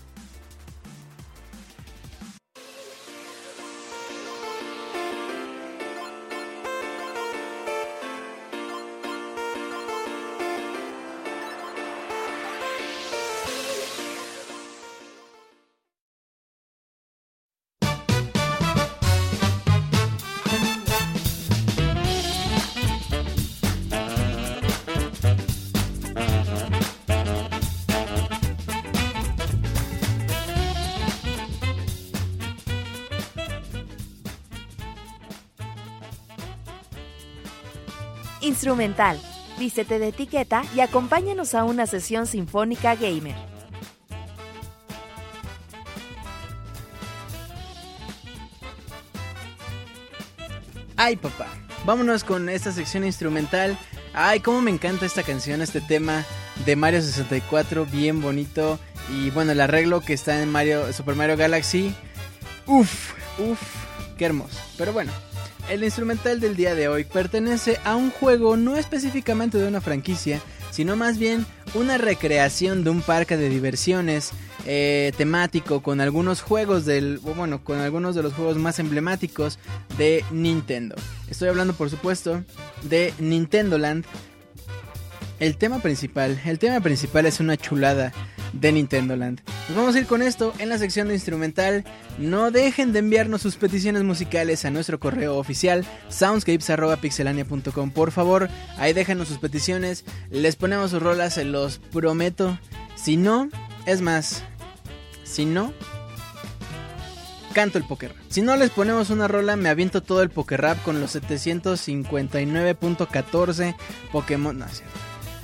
Instrumental. Vístete de etiqueta y acompáñanos a una sesión sinfónica gamer. Ay, papá. Vámonos con esta sección instrumental. Ay, cómo me encanta esta canción, este tema de Mario 64, bien bonito. Y bueno, el arreglo que está en Mario Super Mario Galaxy. Uf, uf, qué hermoso. Pero bueno, el instrumental del día de hoy pertenece a un juego no específicamente de una franquicia, sino más bien una recreación de un parque de diversiones eh, temático con algunos juegos del, bueno, con algunos de los juegos más emblemáticos de Nintendo. Estoy hablando, por supuesto, de Nintendo Land. El tema principal, el tema principal es una chulada de Nintendo Land. Nos vamos a ir con esto en la sección de instrumental. No dejen de enviarnos sus peticiones musicales a nuestro correo oficial soundscapes.pixelania.com. Por favor, ahí déjenos sus peticiones. Les ponemos sus rolas, se los prometo. Si no, es más, si no, canto el poker Si no les ponemos una rola, me aviento todo el poker rap con los 759.14 Pokémon. No,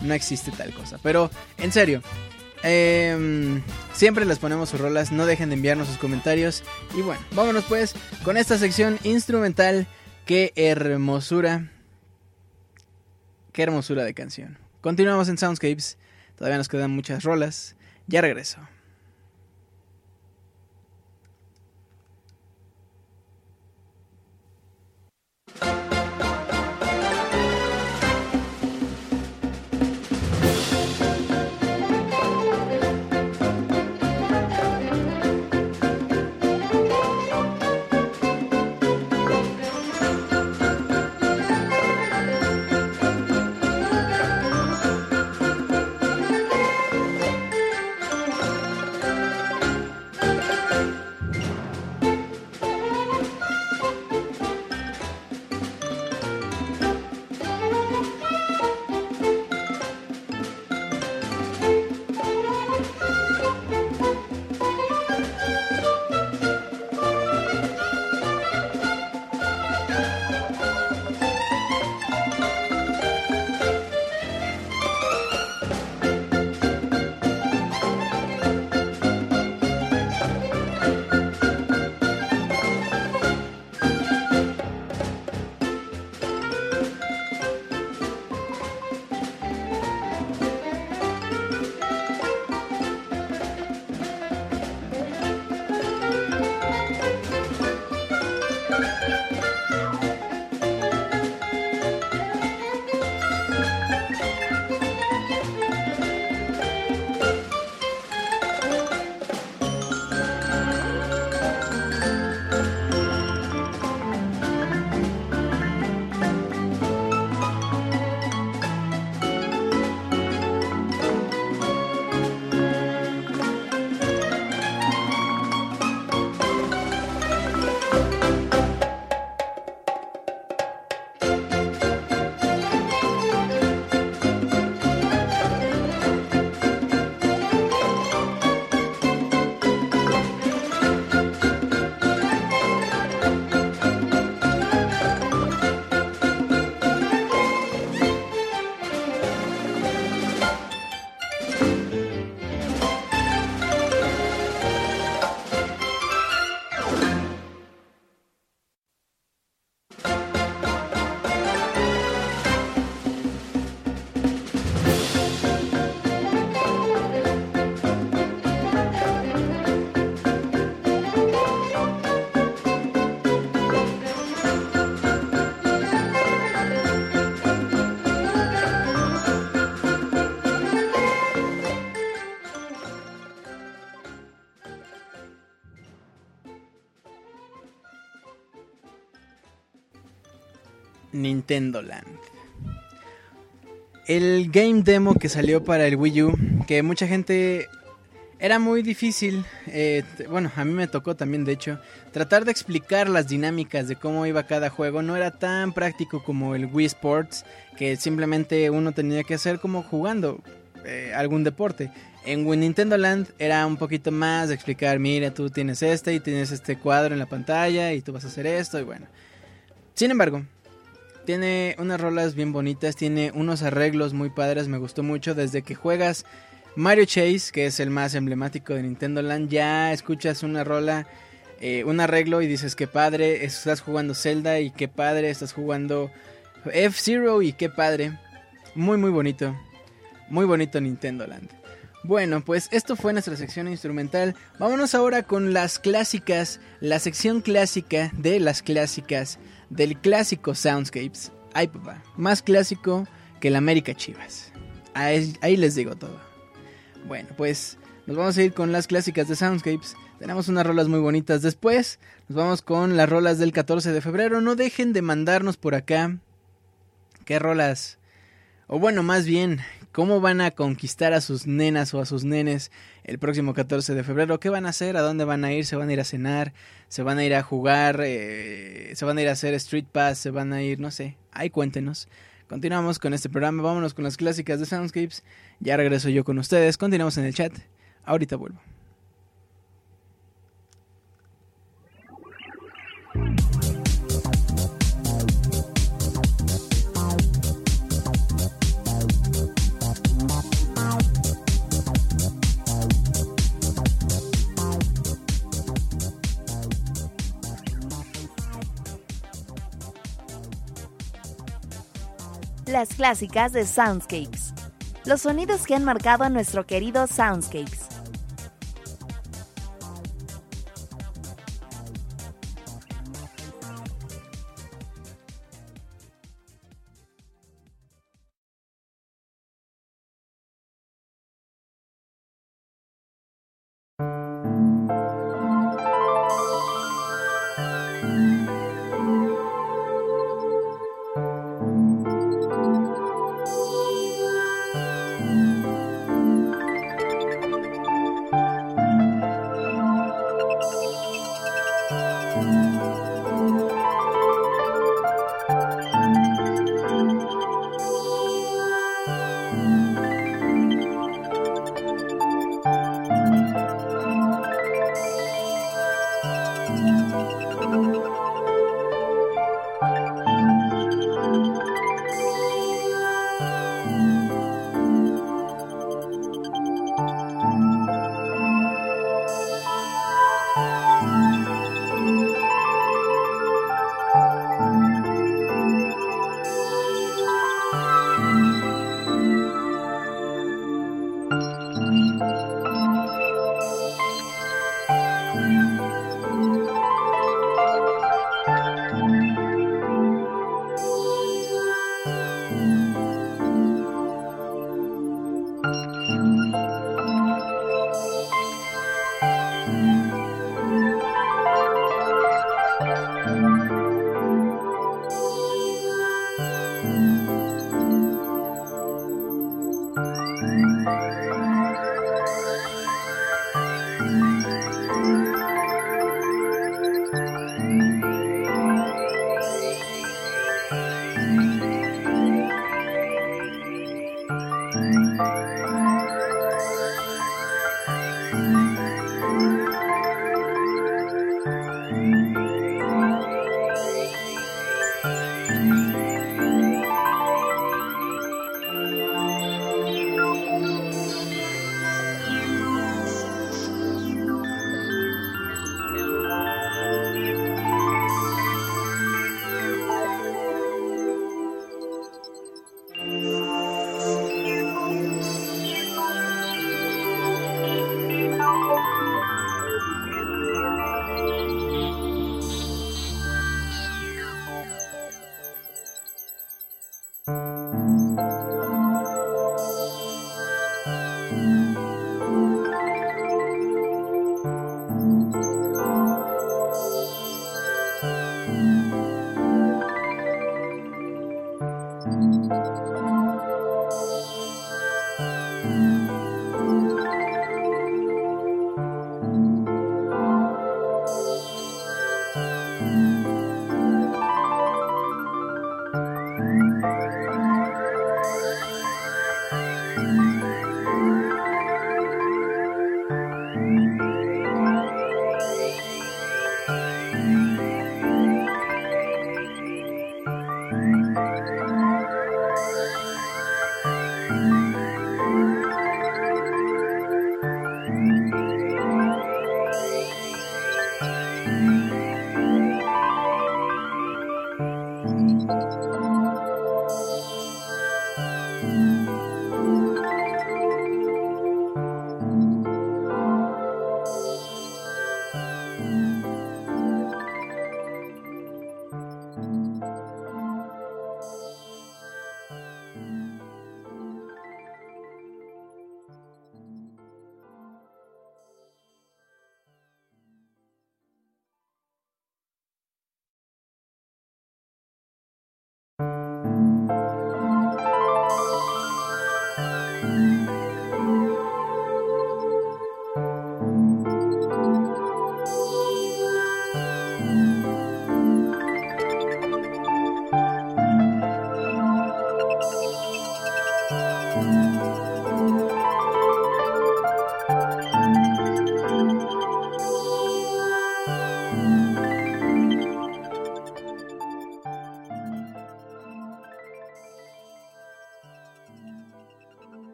no existe tal cosa. Pero, en serio, em, siempre les ponemos sus rolas. No dejen de enviarnos sus comentarios. Y bueno, vámonos pues con esta sección instrumental. Qué hermosura. Qué hermosura de canción. Continuamos en Soundscapes. Todavía nos quedan muchas rolas. Ya regreso. Nintendo Land. El game demo que salió para el Wii U, que mucha gente era muy difícil, eh, bueno, a mí me tocó también de hecho, tratar de explicar las dinámicas de cómo iba cada juego, no era tan práctico como el Wii Sports, que simplemente uno tenía que hacer como jugando eh, algún deporte. En Nintendo Land era un poquito más de explicar, mira, tú tienes este y tienes este cuadro en la pantalla y tú vas a hacer esto y bueno. Sin embargo, tiene unas rolas bien bonitas, tiene unos arreglos muy padres, me gustó mucho desde que juegas Mario Chase, que es el más emblemático de Nintendo Land, ya escuchas una rola, eh, un arreglo y dices que padre, estás jugando Zelda y qué padre, estás jugando F-Zero y qué padre. Muy muy bonito, muy bonito Nintendo Land. Bueno, pues esto fue nuestra sección instrumental. Vámonos ahora con las clásicas, la sección clásica de las clásicas del clásico Soundscapes. Ay, papá, más clásico que el América Chivas. Ahí, ahí, les digo todo. Bueno, pues nos vamos a ir con las clásicas de Soundscapes. Tenemos unas rolas muy bonitas. Después nos vamos con las rolas del 14 de febrero. No dejen de mandarnos por acá. ¿Qué rolas? O bueno, más bien, cómo van a conquistar a sus nenas o a sus nenes el próximo 14 de febrero, qué van a hacer, a dónde van a ir, se van a ir a cenar, se van a ir a jugar, eh, se van a ir a hacer Street Pass, se van a ir, no sé, ahí cuéntenos. Continuamos con este programa, vámonos con las clásicas de Soundscapes, ya regreso yo con ustedes, continuamos en el chat, ahorita vuelvo. Las clásicas de Soundscapes. Los sonidos que han marcado a nuestro querido Soundscapes.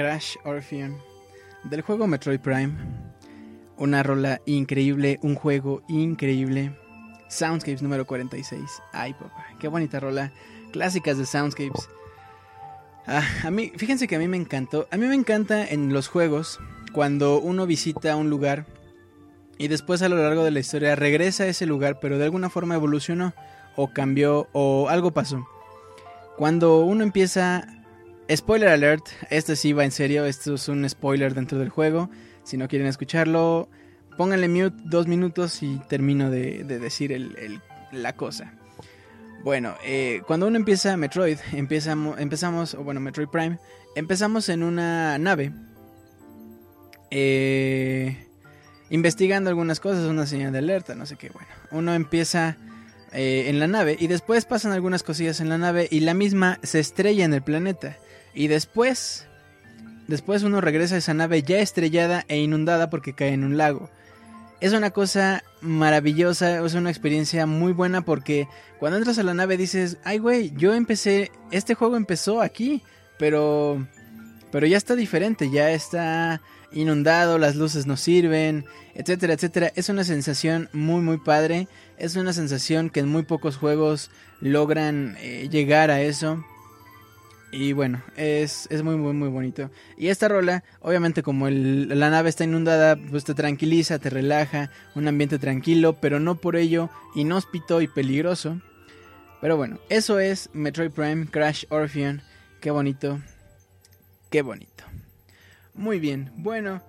Crash Orpheon del juego Metroid Prime. Una rola increíble, un juego increíble. Soundscapes número 46. Ay, papá, qué bonita rola. Clásicas de Soundscapes. Ah, a mí, fíjense que a mí me encantó. A mí me encanta en los juegos cuando uno visita un lugar y después a lo largo de la historia regresa a ese lugar, pero de alguna forma evolucionó o cambió o algo pasó. Cuando uno empieza... Spoiler alert, este sí va en serio, esto es un spoiler dentro del juego. Si no quieren escucharlo, pónganle mute dos minutos y termino de, decir la cosa. Bueno, eh, cuando uno empieza Metroid, empezamos, o bueno, Metroid Prime, empezamos en una nave. Eh, investigando algunas cosas, una señal de alerta, no sé qué, bueno. Uno empieza eh, en la nave y después pasan algunas cosillas en la nave y la misma se estrella en el planeta. Y después, después uno regresa a esa nave ya estrellada e inundada porque cae en un lago. Es una cosa maravillosa, es una experiencia muy buena porque cuando entras a la nave dices, ay güey, yo empecé, este juego empezó aquí, pero, pero ya está diferente, ya está inundado, las luces no sirven, etcétera, etcétera. Es una sensación muy, muy padre. Es una sensación que en muy pocos juegos logran eh, llegar a eso. Y bueno, es, muy, muy, muy bonito. Y esta rola, obviamente como la nave está inundada, pues te tranquiliza, te relaja, un ambiente tranquilo, pero no por ello inhóspito y peligroso. Pero bueno, eso es Metroid Prime Crash Orpheon. Qué bonito, qué bonito. Muy bien, bueno.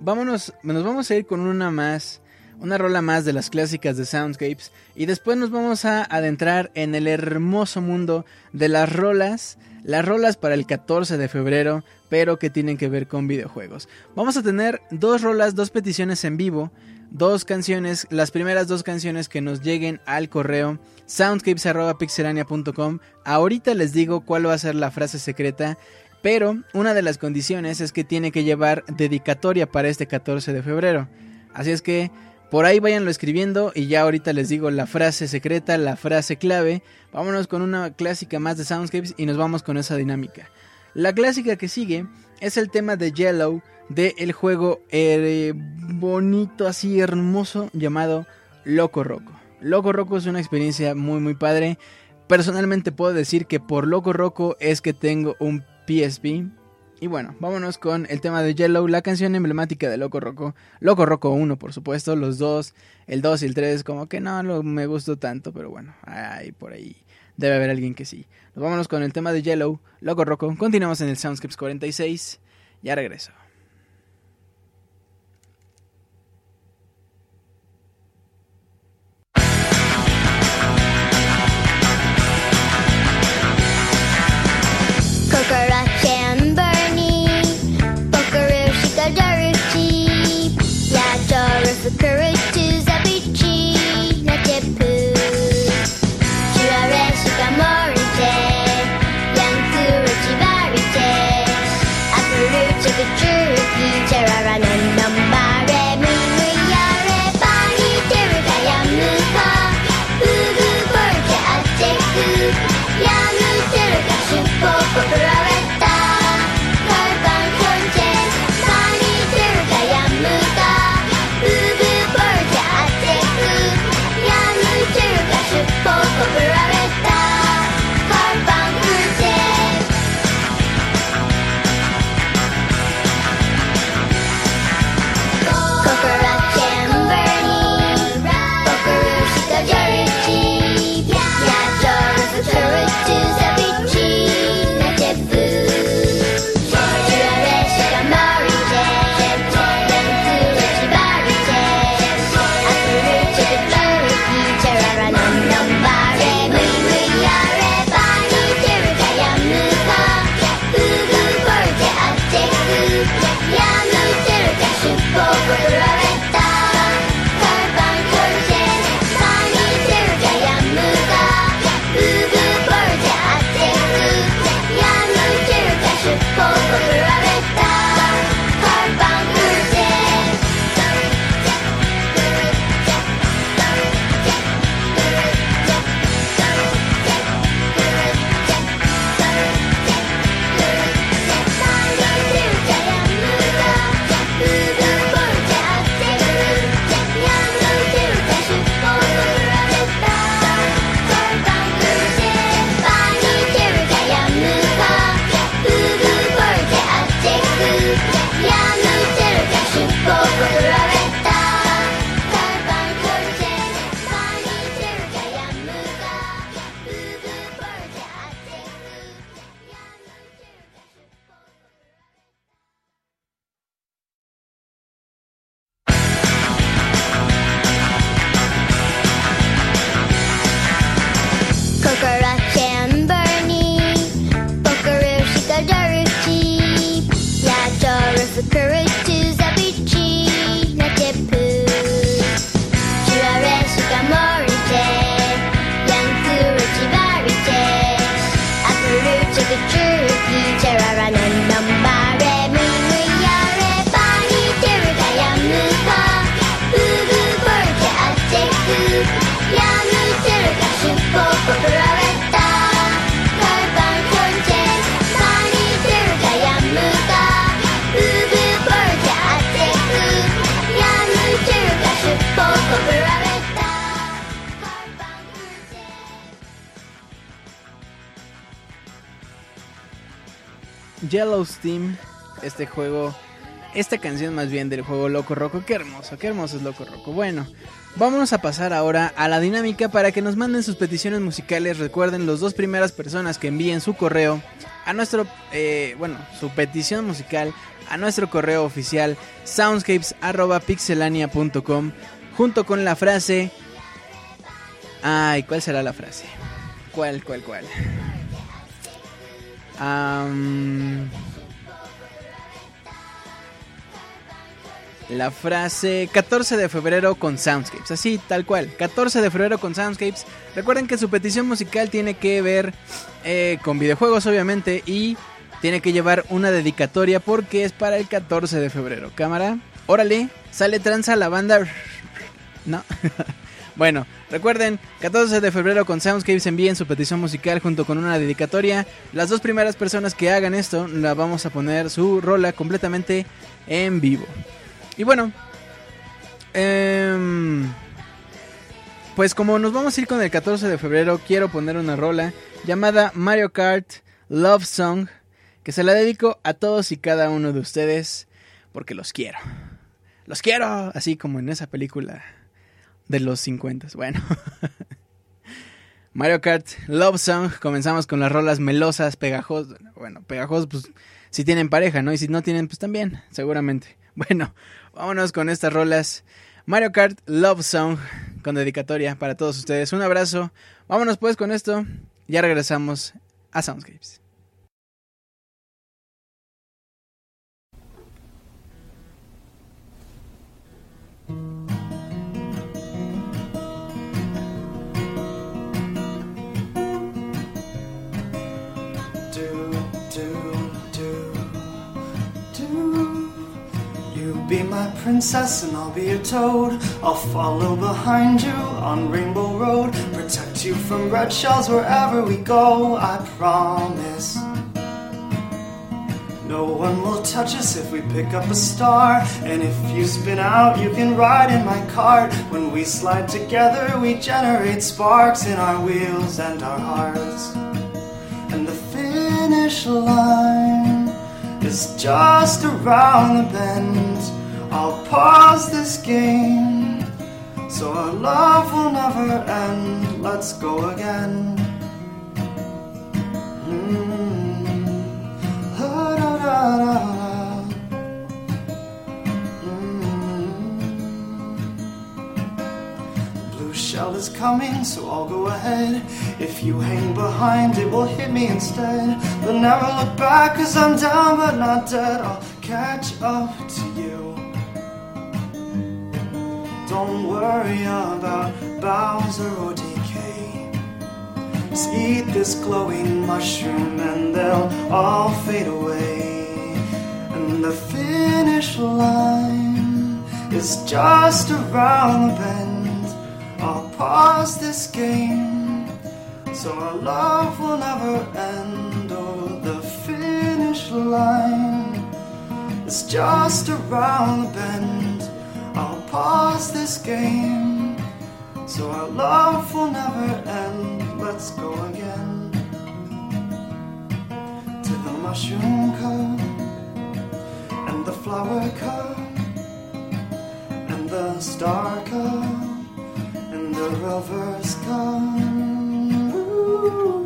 vámonos, nos vamos a ir con una más, una rola más de las clásicas de Soundscapes y después nos vamos a adentrar en el hermoso mundo de las rolas, las rolas para el 14 de febrero, pero que tienen que ver con videojuegos. Vamos a tener dos rolas, dos peticiones en vivo dos canciones, las primeras dos canciones que nos lleguen al correo soundscapes.pixelania.com. Ahorita les digo cuál va a ser la frase secreta, pero una de las condiciones es que tiene que llevar dedicatoria para este 14 de febrero. Así es que por ahí váyanlo escribiendo y ya ahorita les digo la frase secreta, la frase clave. Vámonos con una clásica más de Soundscapes y nos vamos con esa dinámica. La clásica que sigue es el tema de Yellow del el juego eh, bonito, así hermoso, llamado Loco Roco. Loco Roco es una experiencia muy muy padre. Personalmente puedo decir que por Loco Roco es que tengo un PSP. Y bueno, vámonos con el tema de Yellow, la canción emblemática de Loco Roco. Loco Roco 1, por supuesto, los dos, el 2 y el 3, como que no, me gustó tanto, pero bueno, hay por ahí debe haber alguien que sí. Nos vámonos con el tema de Yellow, Loco Roco. Continuamos en el Soundscapes 46. Ya regreso. Del juego Loco Roco, qué hermoso, qué hermoso es Loco Roco. Bueno, vámonos a pasar ahora a la dinámica para que nos manden sus peticiones musicales. Recuerden, los dos primeras personas que envíen su correo a nuestro, eh, bueno, su petición musical a nuestro correo oficial soundscapes.pixelania.com junto con la frase... Ay, ¿cuál será la frase? ¿Cuál, cuál, cuál? Am, la frase 14 de febrero con Soundscapes, así tal cual, 14 de febrero con Soundscapes. Recuerden que su petición musical tiene que ver eh, con videojuegos obviamente y tiene que llevar una dedicatoria porque es para el 14 de febrero. Cámara, órale, sale tranza la banda. No. <laughs> Bueno, recuerden, 14 de febrero con Soundscapes envíen su petición musical junto con una dedicatoria. Las dos primeras personas que hagan esto, la vamos a poner su rola completamente en vivo. Y bueno, em, pues como nos vamos a ir con el 14 de febrero, quiero poner una rola llamada Mario Kart Love Song, que se la dedico a todos y cada uno de ustedes, porque los quiero. Los quiero, así como en esa película de los 50. Bueno. <laughs> Mario Kart Love Song. Comenzamos con las rolas melosas, pegajosas. Bueno, pegajosas, pues si tienen pareja, ¿no? Y si no tienen, pues también, seguramente. <laughs> Bueno, vámonos con estas rolas. Mario Kart Love Song con dedicatoria para todos ustedes. Un abrazo. Vámonos pues con esto. Ya regresamos a Soundscapes. Princess and I'll be a toad. I'll follow behind you on Rainbow Road. Protect you from red shells wherever we go, I promise. No one will touch us if we pick up a star. And if you spin out, you can ride in my cart. When we slide together, we generate sparks in our wheels and our hearts. And the finish line is just around the bend. I'll pause this game so our love will never end. Let's go again. Mm. La, da, da, da, da. Mm. Blue shell is coming, so I'll go ahead. If you hang behind, it will hit me instead. But never look back, cause I'm down but not dead. I'll catch up to you. Don't worry about Bowser or DK. Just eat this glowing mushroom and they'll all fade away. And the finish line is just around the bend. I'll pause this game so our love will never end. Oh, the finish line is just around the bend. Pause this game so our love will never end. Let's go again to the mushroom cup and the flower cup and the star cup and the reverse cup. Ooh.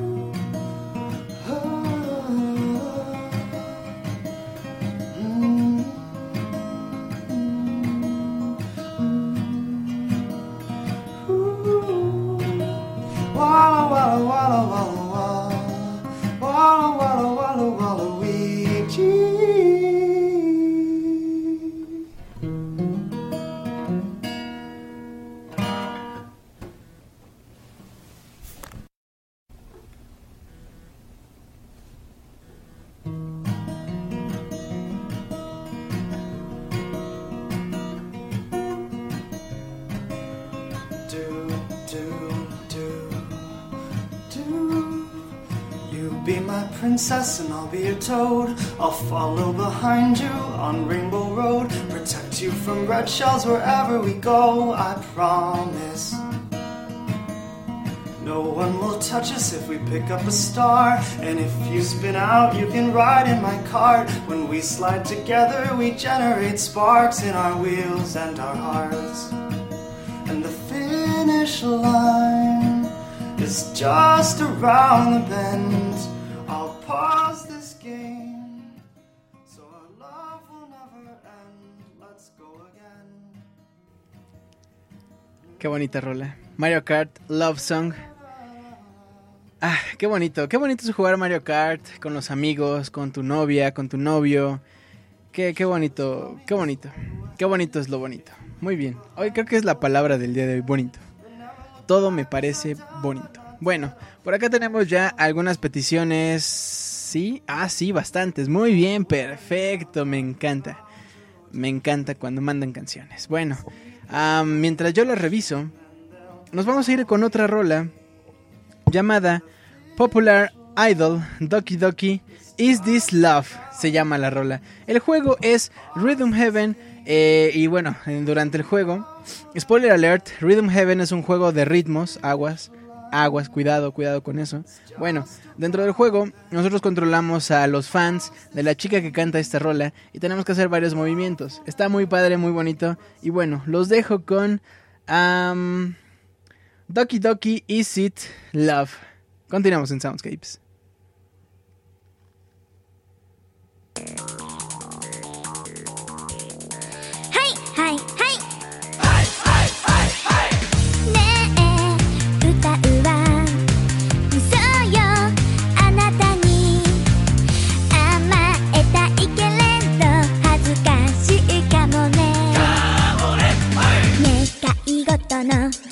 la la la. Follow behind you on Rainbow Road, protect you from red shells wherever we go. I promise. No one will touch us if we pick up a star. And if you spin out, you can ride in my cart. When we slide together, we generate sparks in our wheels and our hearts. And the finish line is just around the bend. Qué bonita rola. Mario Kart Love Song. Ah, qué bonito. Qué bonito es jugar Mario Kart con los amigos, con tu novia, con tu novio. Qué, qué bonito, qué bonito. Qué bonito es lo bonito. Muy bien. Hoy creo que es la palabra del día de hoy, bonito. Todo me parece bonito. Bueno, por acá tenemos ya algunas peticiones. Sí, ah, sí, bastantes. Muy bien, perfecto, me encanta. Me encanta cuando mandan canciones. Bueno, mientras yo las reviso, nos vamos a ir con otra rola llamada Popular Idol Doki Doki Is This Love se llama la rola. El juego es Rhythm Heaven eh, y bueno, durante el juego, spoiler alert, Rhythm Heaven es un juego de ritmos, aguas, aguas, cuidado, cuidado con eso. Bueno, dentro del juego nosotros controlamos a los fans de la chica que canta esta rola y tenemos que hacer varios movimientos. Está muy padre, muy bonito y bueno, los dejo con um, Doki Doki Is It Love. Continuamos en Soundscapes. 那。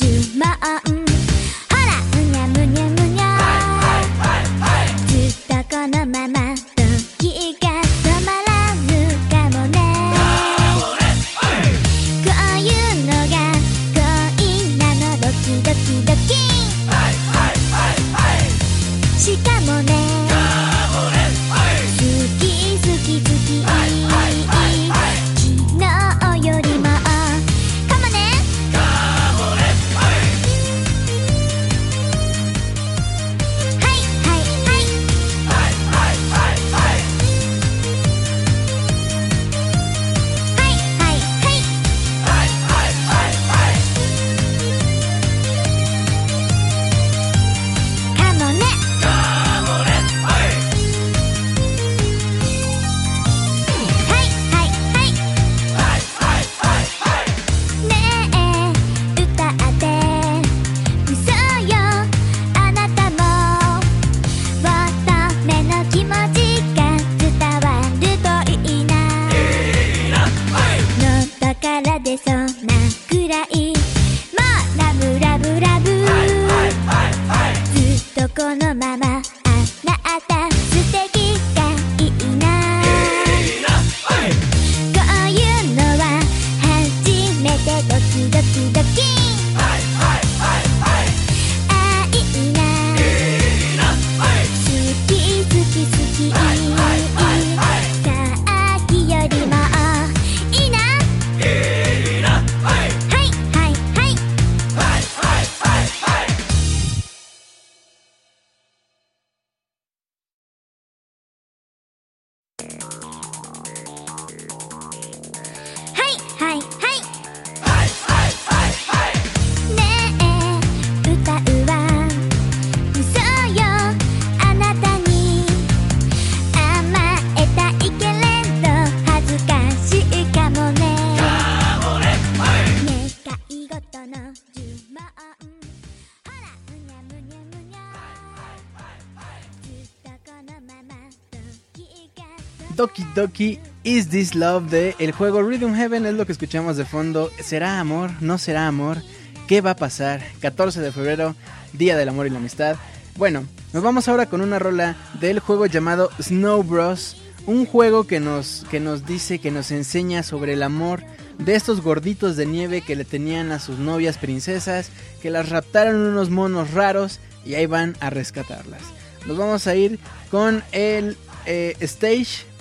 Doki Is This Love de el juego Rhythm Heaven es lo que escuchamos de fondo. ¿Será amor? ¿No será amor? ¿Qué va a pasar? 14 de febrero, Día del Amor y la Amistad. Bueno, nos vamos ahora con una rola del juego llamado Snow Bros. Un juego que nos, que nos dice, que nos enseña sobre el amor de estos gorditos de nieve que le tenían a sus novias princesas, que las raptaron unos monos raros y ahí van a rescatarlas. Nos vamos a ir con el eh, Stage.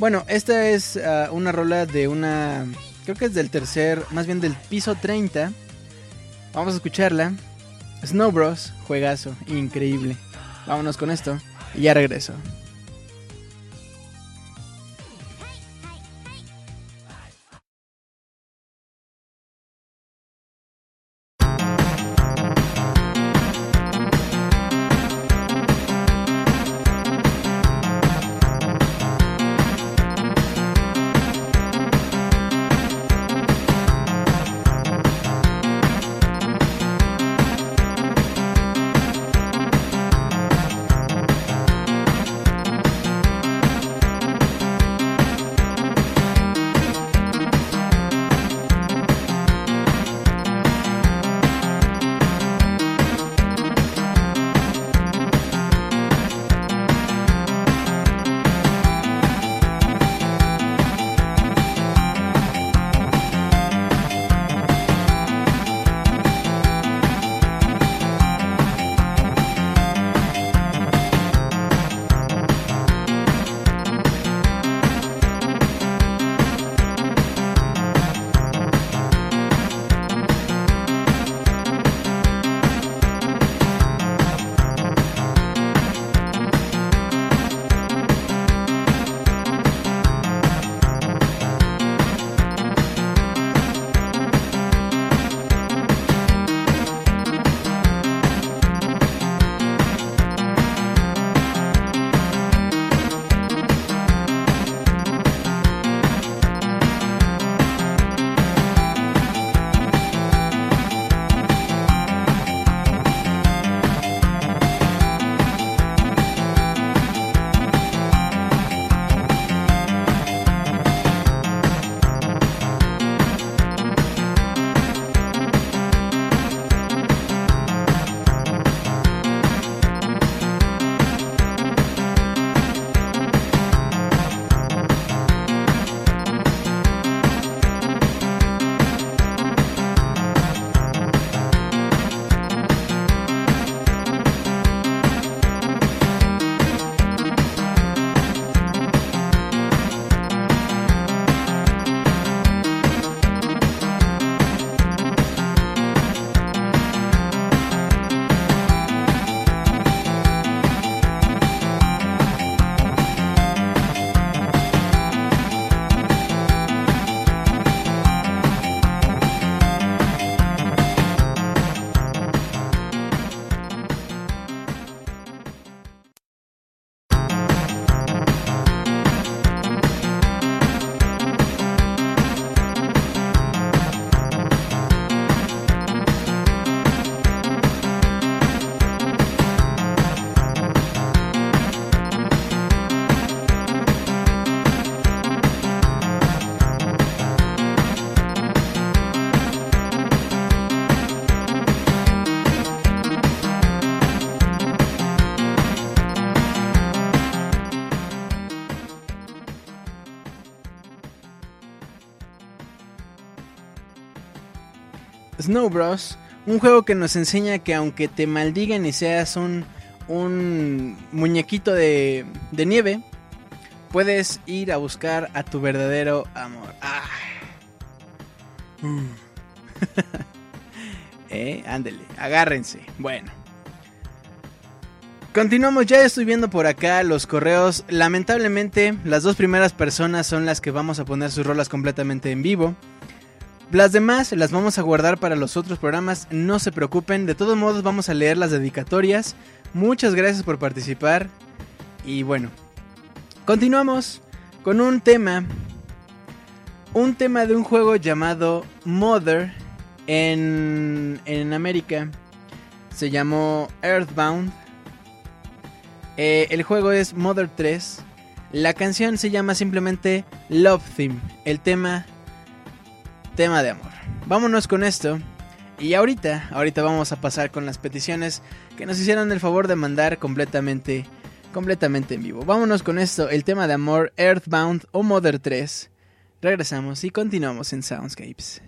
Bueno, esta es ah, una rola de una... Creo que es del tercer, más bien del piso 30. Vamos a escucharla. Snow Bros, juegazo, increíble. Vámonos con esto y ya regreso. Snow Bros. Un juego que nos enseña que aunque te maldigan y seas un, un muñequito de, de nieve, puedes ir a buscar a tu verdadero amor. Ah. Mm. <laughs> eh, ándele, agárrense. Bueno. Continuamos, ya estoy viendo por acá los correos. Lamentablemente, las dos primeras personas son las que vamos a poner sus rolas completamente en vivo. Las demás las vamos a guardar para los otros programas, no se preocupen, de todos modos vamos a leer las dedicatorias. Muchas gracias por participar. Y bueno, continuamos con un tema. Un tema de un juego llamado Mother en, en América. Se llamó Earthbound. Eh, el juego es Mother 3. La canción se llama simplemente Love Theme. El tema tema de amor. Vámonos con esto. Y ahorita, ahorita vamos a pasar con las peticiones que nos hicieron el favor de mandar completamente, completamente en vivo. Vámonos con esto, el tema de amor Earthbound o Mother 3. Regresamos y continuamos en Soundscapes.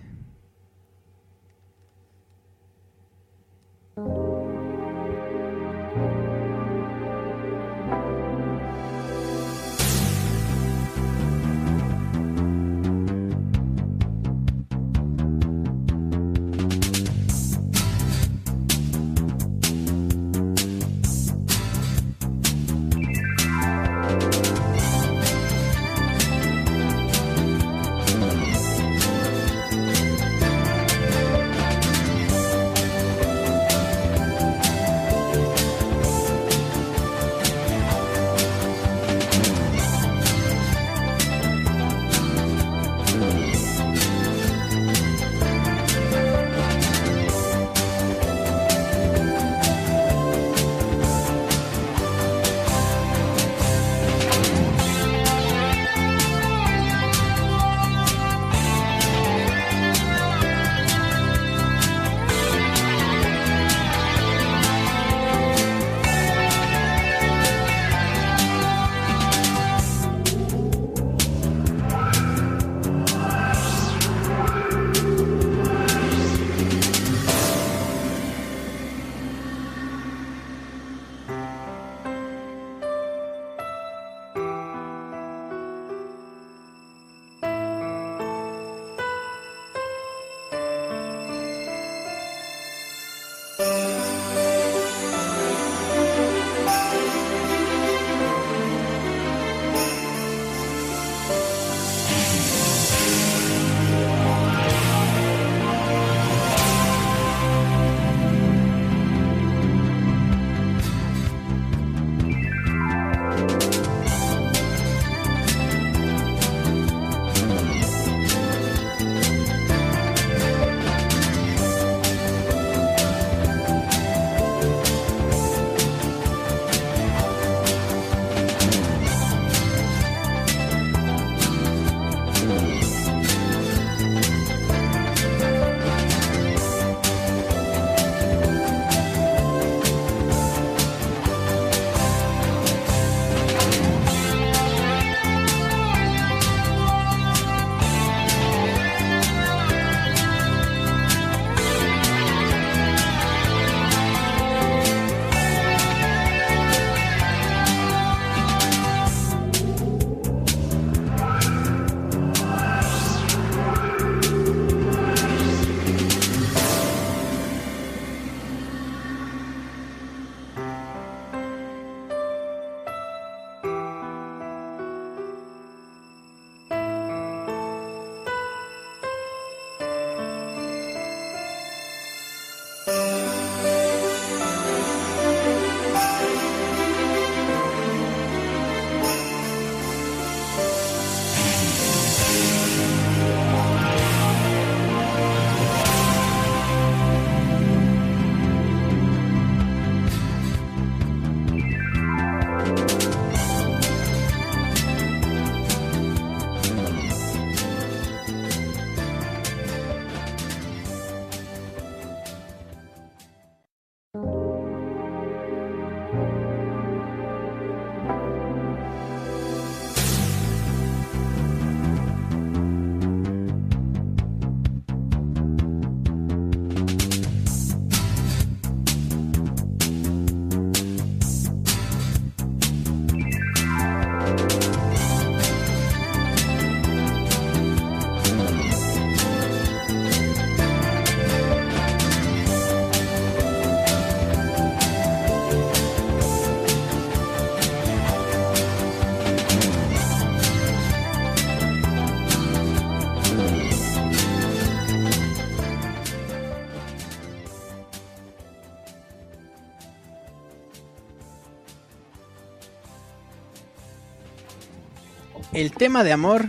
Tema de amor.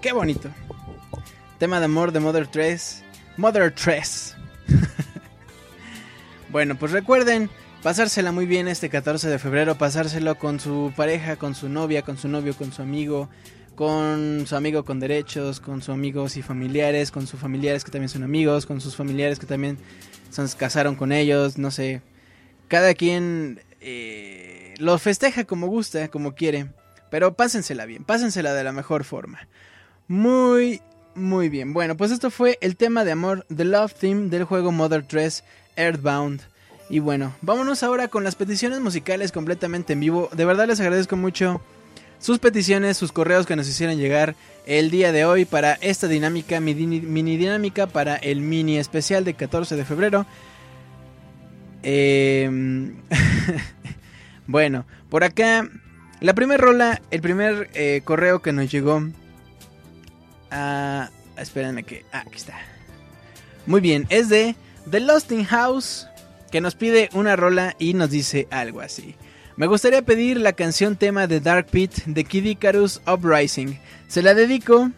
Qué bonito. Tema de amor de Mother 3. Mother 3. <laughs> bueno, pues recuerden pasársela muy bien este 14 de febrero, pasárselo con su pareja, con su novia, con su novio, con su amigo, con su amigo con derechos, con sus amigos y familiares, con sus familiares que también son amigos, con sus familiares que también se casaron con ellos, no sé. Cada quien eh, lo festeja como gusta, como quiere, pero pásensela bien, pásensela de la mejor forma. Muy, muy bien. Bueno, pues esto fue el tema de amor, The Love Theme del juego Mother 3 Earthbound. Y bueno, vámonos ahora con las peticiones musicales completamente en vivo. De verdad les agradezco mucho sus peticiones, sus correos que nos hicieron llegar el día de hoy para esta dinámica, mini, dinámica para el mini especial de 14 de febrero. Em, <laughs> bueno, por acá, la primera rola, el primer eh, correo que nos llegó. Ah, espérenme que. Ah, aquí está. Muy bien, es de The Lost in House que nos pide una rola y nos dice algo así. Me gustaría pedir la canción tema de Dark Pit de Kid Icarus Uprising. Se la dedico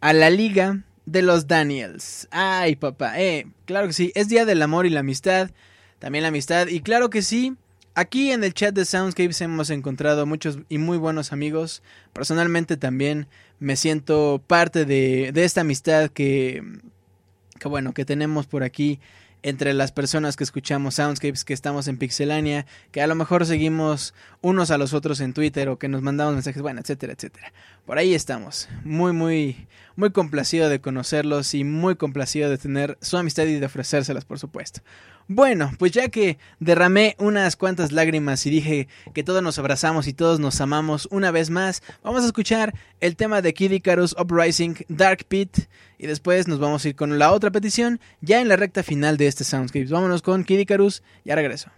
a la Liga de los Daniels. Ay, papá, eh, claro que sí, es Día del Amor y la Amistad, también la amistad, y claro que sí, aquí en el chat de Soundscapes hemos encontrado muchos y muy buenos amigos. Personalmente también me siento parte de, de esta amistad que, que, bueno, que tenemos por aquí entre las personas que escuchamos Soundscapes, que estamos en Pixelania, que a lo mejor seguimos unos a los otros en Twitter o que nos mandamos mensajes, bueno, etcétera, etcétera. Por ahí estamos. Muy, muy, muy complacido de conocerlos y muy complacido de tener su amistad y de ofrecérselas, por supuesto. Bueno, pues ya que derramé unas cuantas lágrimas y dije que todos nos abrazamos y todos nos amamos una vez más, vamos a escuchar el tema de Kid Icarus Uprising Dark Pit y después nos vamos a ir con la otra petición ya en la recta final de este Soundscapes. Vámonos con Kid Icarus, ya regreso.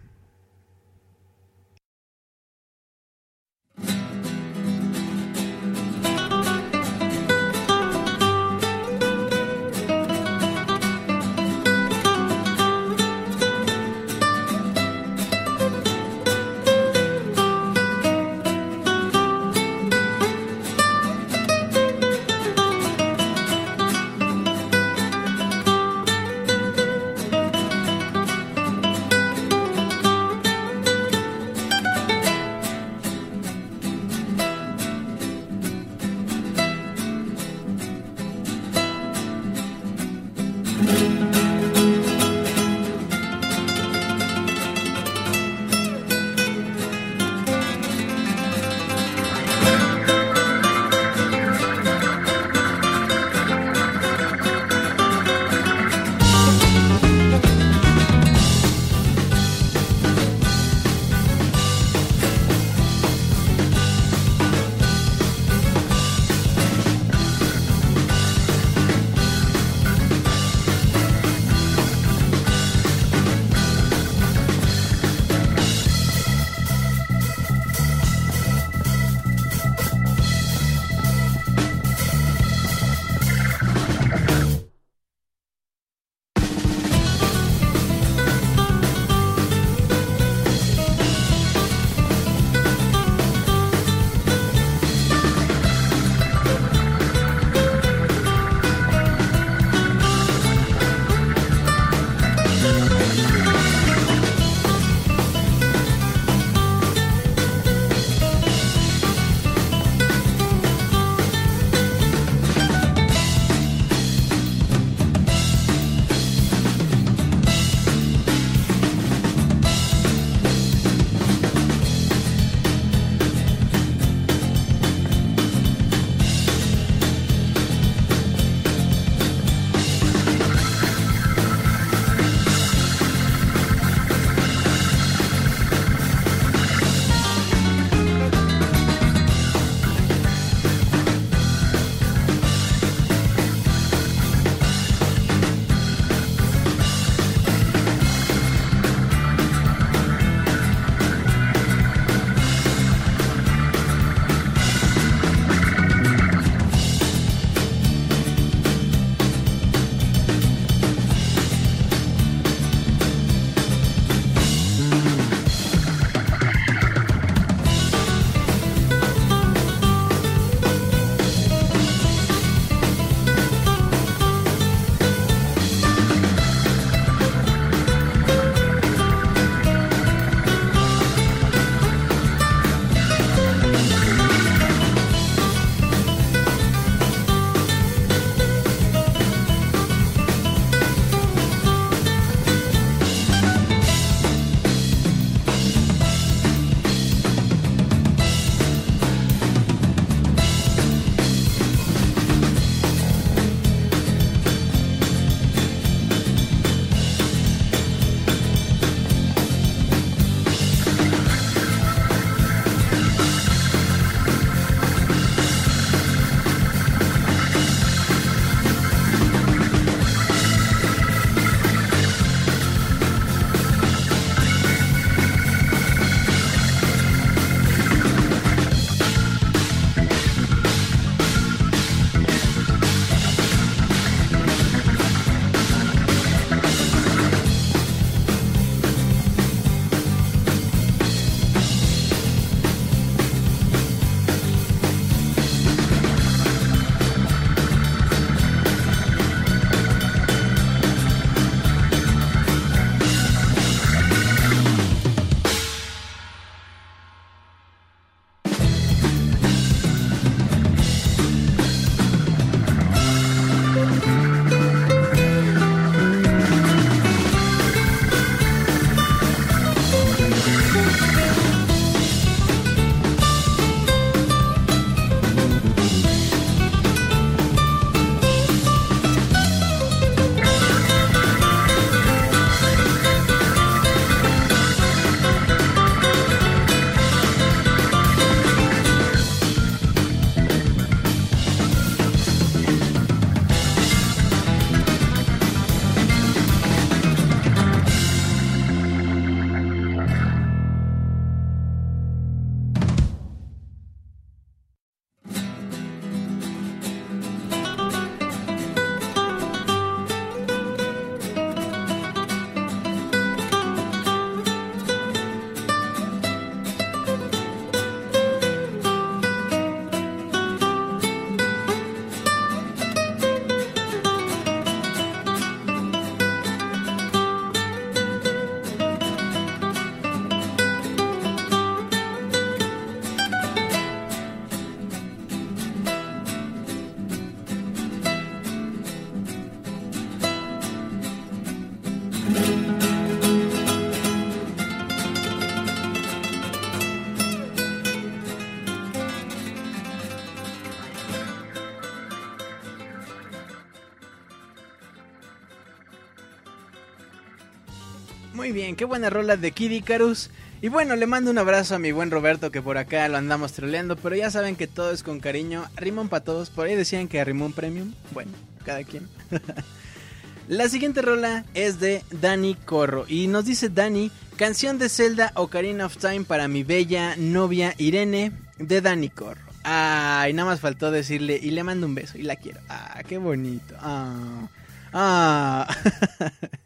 Bien, qué buena rola de Kid Icarus. Y bueno, le mando un abrazo a mi buen Roberto que por acá lo andamos troleando, pero ya saben que todo es con cariño. Rimón para todos, por ahí decían que Rimón Premium. Bueno, cada quien. <laughs> La siguiente rola es de Dani Corro y nos dice Dani, canción de Zelda Ocarina of Time para mi bella novia Irene de Dani Corro. Ay, nada más faltó decirle y le mando un beso y la quiero. Ah, qué bonito. Ah. Ah. <laughs>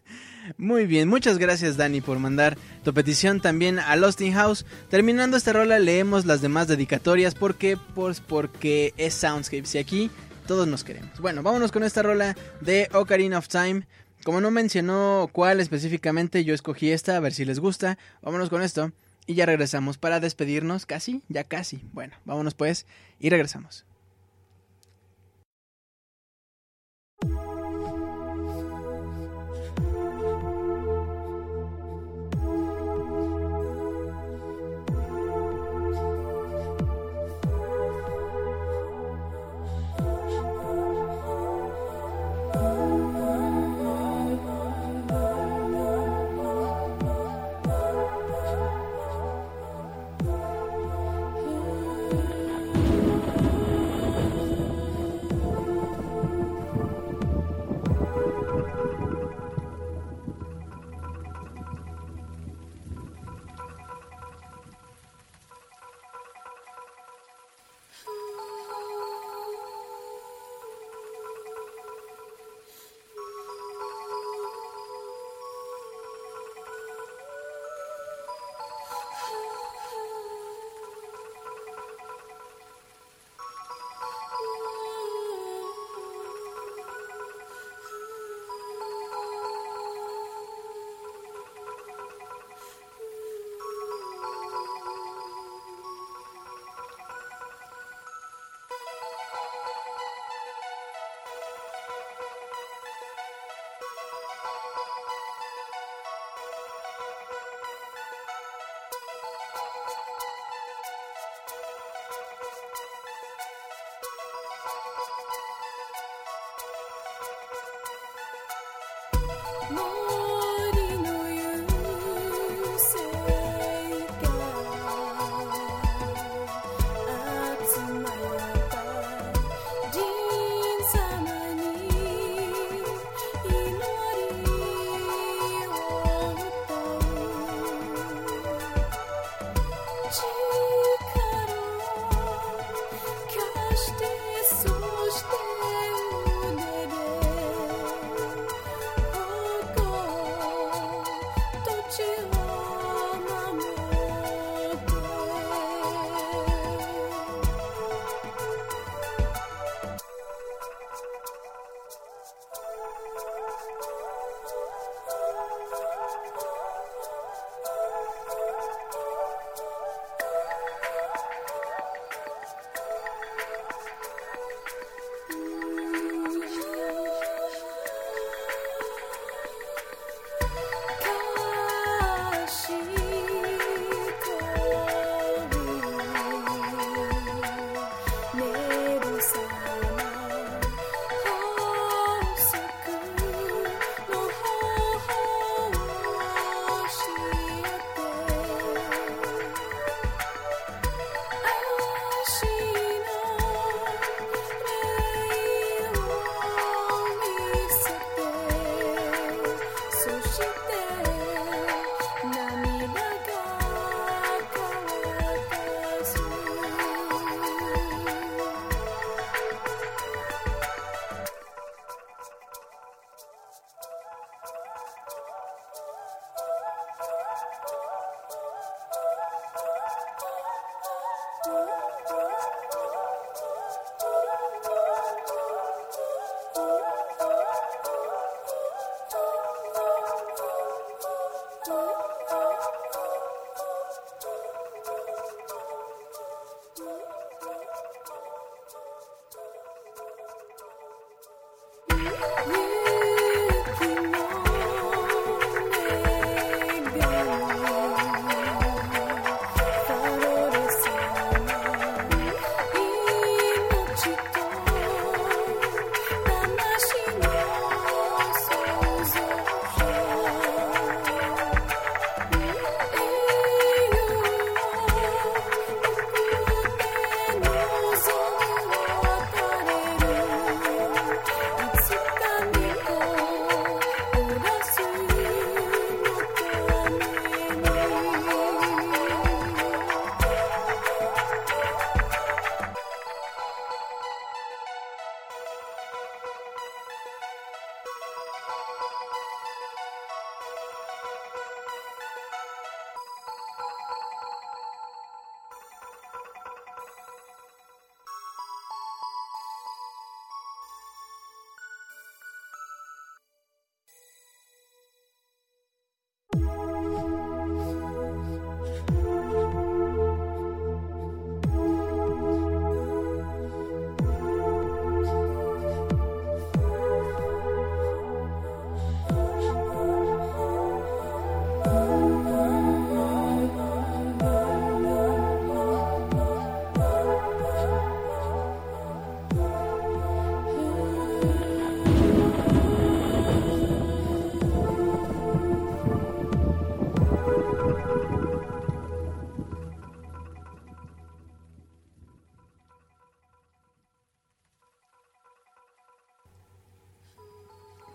Muy bien, muchas gracias Dani por mandar tu petición también a Lost in House. Terminando esta rola leemos las demás dedicatorias porque pues porque es Soundscapes y aquí todos nos queremos. Bueno, vámonos con esta rola de Ocarina of Time. Como no mencionó cuál específicamente, yo escogí esta, a ver si les gusta. Vámonos con esto y ya regresamos para despedirnos, casi, ya casi. Bueno, vámonos pues y regresamos.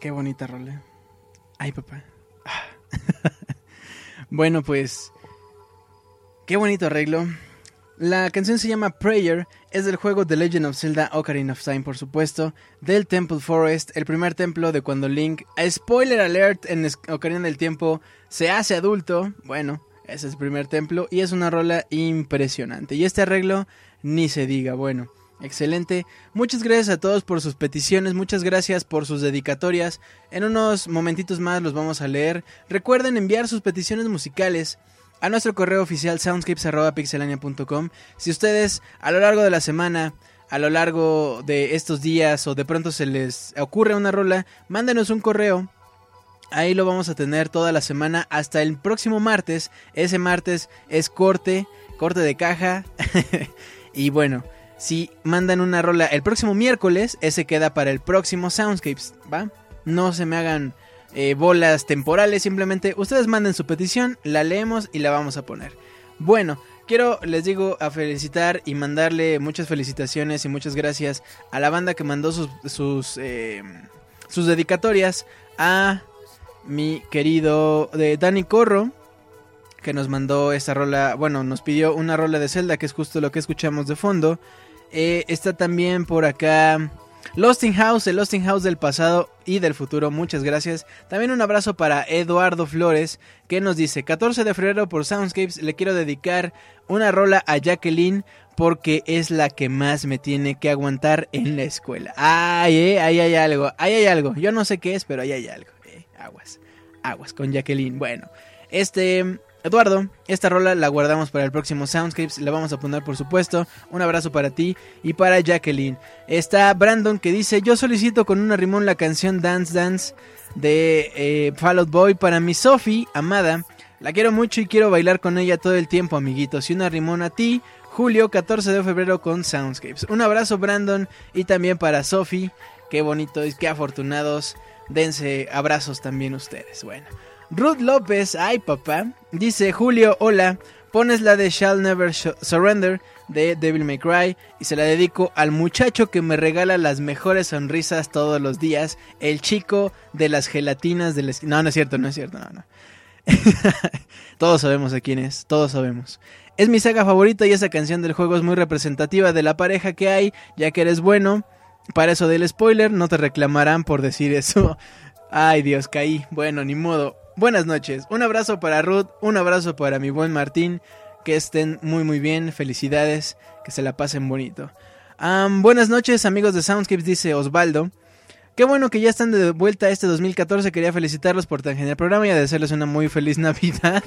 Qué bonita rola. Ay, papá. Ah. <laughs> bueno, pues. Qué bonito arreglo. La canción se llama Prayer, es del juego The Legend of Zelda Ocarina of Time, por supuesto, del Temple Forest, el primer templo de cuando Link, spoiler alert, en Ocarina del Tiempo se hace adulto. Bueno, ese es el primer templo y es una rola impresionante. Y este arreglo, ni se diga, bueno. Excelente. Muchas gracias a todos por sus peticiones, muchas gracias por sus dedicatorias. En unos momentitos más los vamos a leer. Recuerden enviar sus peticiones musicales a nuestro correo oficial soundscapes.pixelania.com. Si ustedes a lo largo de la semana, a lo largo de estos días o de pronto se les ocurre una rola, mándenos un correo. Ahí lo vamos a tener toda la semana hasta el próximo martes. Ese martes es corte, corte de caja. <laughs> y bueno, si mandan una rola el próximo miércoles, ese queda para el próximo Soundscapes, ¿va? No se me hagan eh, bolas temporales, simplemente ustedes manden su petición, la leemos y la vamos a poner. Bueno, quiero, les digo, a felicitar y mandarle muchas felicitaciones y muchas gracias a la banda que mandó sus, sus, eh, sus dedicatorias a mi querido de Dani Corro, que nos mandó esta rola, bueno, nos pidió una rola de Zelda, que es justo lo que escuchamos de fondo. Eh, está también por acá Lost in House, el Lost in House del pasado y del futuro, muchas gracias. También un abrazo para Eduardo Flores, que nos dice, 14 de febrero por Soundscapes, le quiero dedicar una rola a Jacqueline porque es la que más me tiene que aguantar en la escuela. Ay, eh, ahí hay algo, ahí hay algo. Yo no sé qué es, pero ahí hay algo. Eh, aguas, aguas con Jacqueline. Bueno, este Eduardo, esta rola la guardamos para el próximo Soundscapes, la vamos a poner por supuesto. Un abrazo para ti y para Jacqueline. Está Brandon que dice, yo solicito con una rimón la canción Dance Dance de eh, Fall Out Boy para mi Sophie, amada. La quiero mucho y quiero bailar con ella todo el tiempo, amiguitos. Y una rimón a ti, Julio, 14 de febrero con Soundscapes. Un abrazo Brandon y también para Sophie. Qué bonito y qué afortunados. Dense abrazos también ustedes. Bueno. Ruth López, ay papá, dice Julio, hola, pones la de Shall Never Surrender de Devil May Cry y se la dedico al muchacho que me regala las mejores sonrisas todos los días, el chico de las gelatinas de la No, no es cierto, no es cierto, no, no. <laughs> todos sabemos a quién es, todos sabemos. Es mi saga favorita y esa canción del juego es muy representativa de la pareja que hay, ya que eres bueno. Para eso del spoiler, no te reclamarán por decir eso. <laughs> Ay Dios, caí. Bueno, ni modo buenas noches. Un abrazo para Ruth, un abrazo para mi buen Martín. Que estén muy muy bien, felicidades, que se la pasen bonito. buenas noches amigos de Soundscapes, dice Osvaldo. Qué bueno que ya están de vuelta este 2014. Quería felicitarlos por tan genial programa y desearles una muy feliz <laughs> Navidad.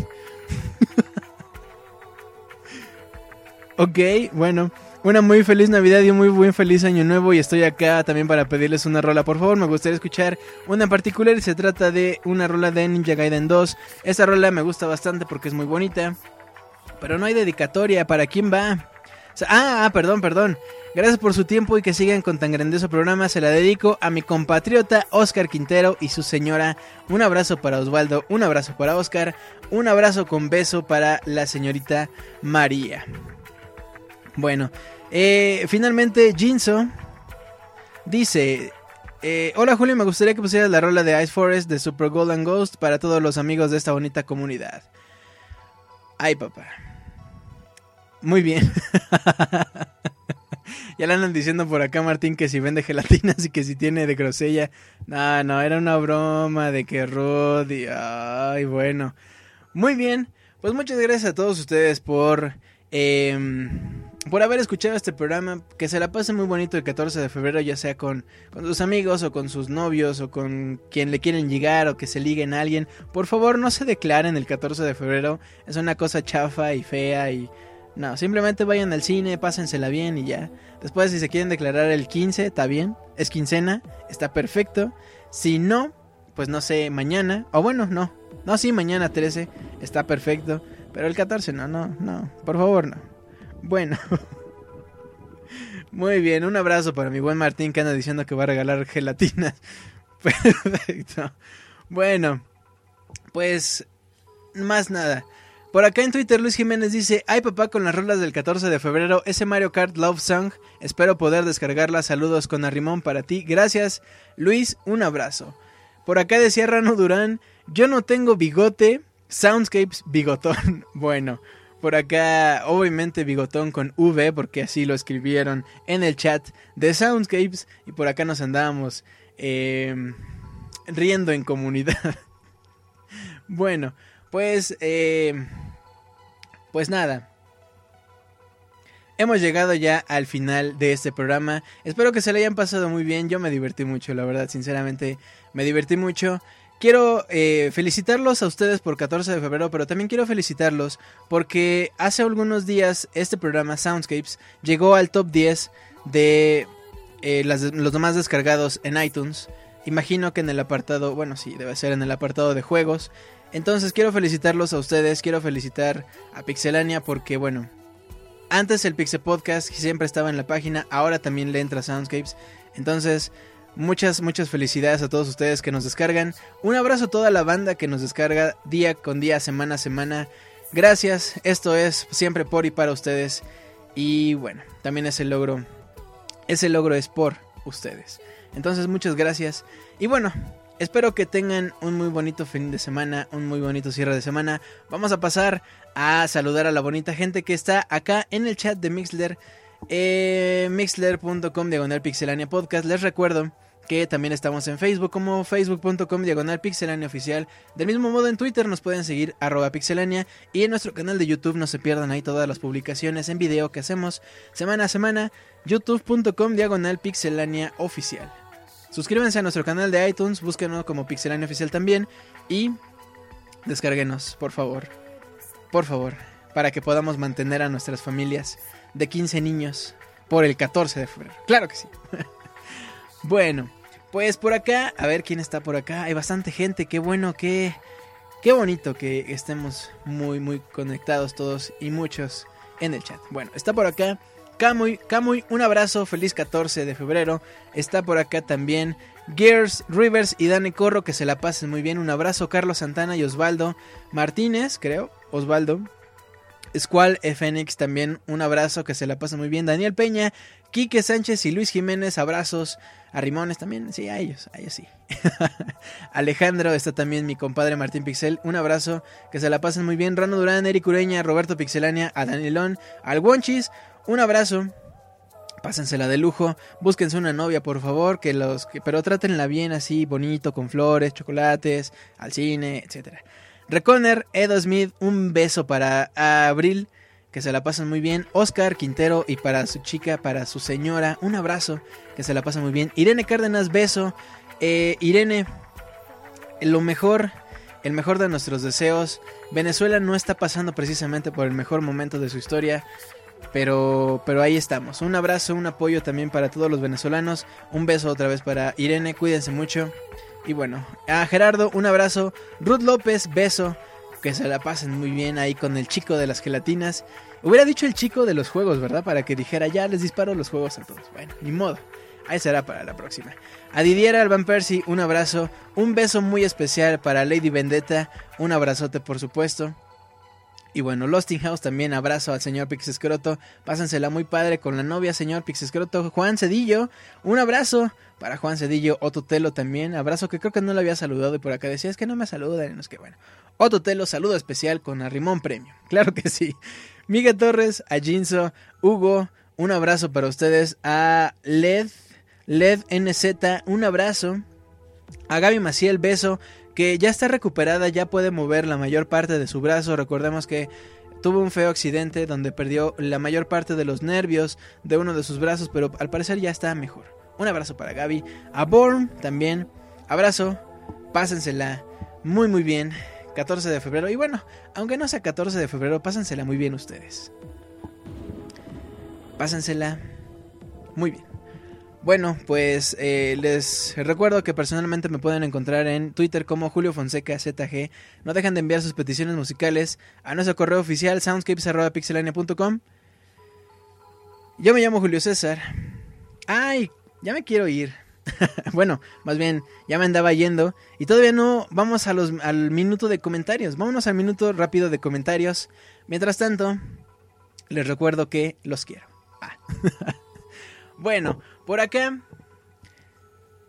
ok, bueno. Una muy feliz Navidad y un muy buen feliz año nuevo y estoy acá también para pedirles una rola. Por favor, me gustaría escuchar una en particular y se trata de una rola de Ninja Gaiden 2. Esta rola me gusta bastante porque es muy bonita. Pero no hay dedicatoria. ¿Para quién va? ah, ah, perdón, perdón. Gracias por su tiempo y que sigan con tan grandioso programa. Se la dedico a mi compatriota Oscar Quintero y su señora. Un abrazo para Osvaldo, un abrazo para Oscar, un abrazo con beso para la señorita María. Bueno, eh, finalmente Jinso dice... Eh, Hola Julio, me gustaría que pusieras la rola de Ice Forest de Super Golden Ghost para todos los amigos de esta bonita comunidad. Ay, papá. Muy bien. <laughs> ya le andan diciendo por acá Martín que si vende gelatinas y que si tiene de grosella. No, no, era una broma de que Rudy. Ay, bueno. Muy bien. Pues muchas gracias a todos ustedes por... Eh, por haber escuchado este programa. Que se la pase muy bonito el 14 de febrero, ya sea con, con sus amigos o con sus novios o con quien le quieren llegar o que se liguen a alguien. Por favor, no se declaren el 14 de febrero. Es una cosa chafa y fea y... No, simplemente vayan al cine, pásensela bien y ya. Después, si se quieren declarar el 15, está bien. Es quincena, está perfecto. Si no, pues no sé, mañana. O bueno, no. No, sí, mañana 13, está perfecto. Pero el 14, no, no, no. Por favor, no. Bueno. Muy bien, un abrazo para mi buen Martín que anda diciendo que va a regalar gelatinas. <laughs> Perfecto. Bueno, pues más nada. Por acá en Twitter Luis Jiménez dice, ay papá con las rolas del 14 de febrero, ese Mario Kart Love Song, espero poder descargarla, saludos con arrimón para ti, gracias Luis, un abrazo. Por acá decía Rano Durán, yo no tengo bigote, Soundscapes bigotón. <laughs> Bueno, por acá obviamente bigotón con V porque así lo escribieron en el chat de Soundscapes y por acá nos andábamos eh, riendo en comunidad. <laughs> bueno, pues... Eh, pues nada. Hemos llegado ya al final de este programa. Espero que se le hayan pasado muy bien. Yo me divertí mucho, la verdad, sinceramente me divertí mucho. Quiero eh, felicitarlos a ustedes por 14 de febrero, pero también quiero felicitarlos porque hace algunos días este programa Soundscapes llegó al top 10 de eh, los demás descargados en iTunes. Imagino que en el apartado, bueno, sí, debe ser en el apartado de juegos. Entonces quiero felicitarlos a ustedes, quiero felicitar a Pixelania porque, bueno, antes el Pixel Podcast siempre estaba en la página, ahora también le entra Soundscapes. Entonces, muchas, muchas felicidades a todos ustedes que nos descargan. Un abrazo a toda la banda que nos descarga día con día, semana a semana. Gracias, esto es siempre por y para ustedes. Y bueno, también ese logro, ese logro es por ustedes. Entonces, muchas gracias. Y bueno, espero que tengan un muy bonito fin de semana, un muy bonito cierre de semana. Vamos a pasar a saludar a la bonita gente que está acá en el chat de Mixler, eh, mixler.com diagonal pixelania podcast. Les recuerdo que también estamos en Facebook como facebook.com diagonal pixelania oficial. Del mismo modo en Twitter nos pueden seguir arroba pixelania y en nuestro canal de YouTube no se pierdan ahí todas las publicaciones en video que hacemos semana a semana. youtube.com diagonal pixelania oficial. Suscríbanse a nuestro canal de iTunes, búsquenos como pixelania oficial también y descárguenos, por favor. Por favor, para que podamos mantener a nuestras familias de 15 niños por el 14 de febrero. Claro que sí. <laughs> bueno, pues por acá, a ver quién está por acá. Hay bastante gente, qué bueno, qué, qué bonito que estemos muy, muy conectados todos y muchos en el chat. Bueno, está por acá Camuy, Camuy, un abrazo, feliz 14 de febrero. Está por acá también Gears, Rivers y Dani Corro, que se la pasen muy bien. Un abrazo, Carlos Santana y Osvaldo Martínez, creo, Osvaldo. Squall Fénix también, un abrazo, que se la pasen muy bien. Daniel Peña, Quique Sánchez y Luis Jiménez, abrazos. A Rimones también, sí, a ellos, a ellos sí. <laughs> Alejandro, está también mi compadre Martín Pixel, un abrazo, que se la pasen muy bien. Rano Durán, Eric Ureña, Roberto Pixelania, a Danielón, al Wonchis, un abrazo. Pásensela de lujo, búsquense una novia por favor, que los que, pero trátenla bien así, bonito, con flores, chocolates, al cine, etcétera. Reconer, Edo Smith, un beso para Abril, que se la pasen muy bien. Oscar Quintero y para su chica, para su señora, un abrazo, que se la pasen muy bien. Irene Cárdenas, beso. Eh, Irene, lo mejor, el mejor de nuestros deseos. Venezuela no está pasando precisamente por el mejor momento de su historia. Pero, pero ahí estamos. Un abrazo, un apoyo también para todos los venezolanos. Un beso otra vez para Irene, cuídense mucho. Y bueno, a Gerardo, un abrazo. Ruth López, beso. Que se la pasen muy bien ahí con el chico de las gelatinas. Hubiera dicho el chico de los juegos, ¿verdad? Para que dijera, ya les disparo los juegos a todos. Bueno, ni modo. Ahí será para la próxima. A Didier Alban Percy, un abrazo. Un beso muy especial para Lady Vendetta. Un abrazote, por supuesto. Y bueno, Losting House también abrazo al señor Pixescroto. Pásensela muy padre con la novia, señor Pixescroto. Juan Cedillo, un abrazo para Juan Cedillo. Otto Telo también, abrazo que creo que no lo había saludado y por acá decía, es que no me saludan. No es que bueno. Otto Telo, saludo especial con Arrimón Premio. <laughs> Claro que sí. Miguel Torres, a Jinzo, Hugo, un abrazo para ustedes. A Led, Led NZ, un abrazo. A Gaby Maciel, beso que ya está recuperada, ya puede mover la mayor parte de su brazo. Recordemos que tuvo un feo accidente donde perdió la mayor parte de los nervios de uno de sus brazos, pero al parecer ya está mejor. Un abrazo para Gaby. A Born también. Abrazo. Pásensela muy muy bien. 14 de febrero. Y bueno, aunque no sea 14 de febrero, pásensela muy bien ustedes. Pásensela muy bien. Bueno, pues eh, les recuerdo que personalmente me pueden encontrar en Twitter como Julio Fonseca ZG. No dejan de enviar sus peticiones musicales a nuestro correo oficial soundscapes.pixelania.com. Yo me llamo Julio César. Ay, ya me quiero ir. <laughs> bueno, más bien, ya me andaba yendo. Y todavía no vamos a los, al minuto de comentarios. Vámonos al minuto rápido de comentarios. Mientras tanto, les recuerdo que los quiero. Ah. <laughs> bueno, por acá,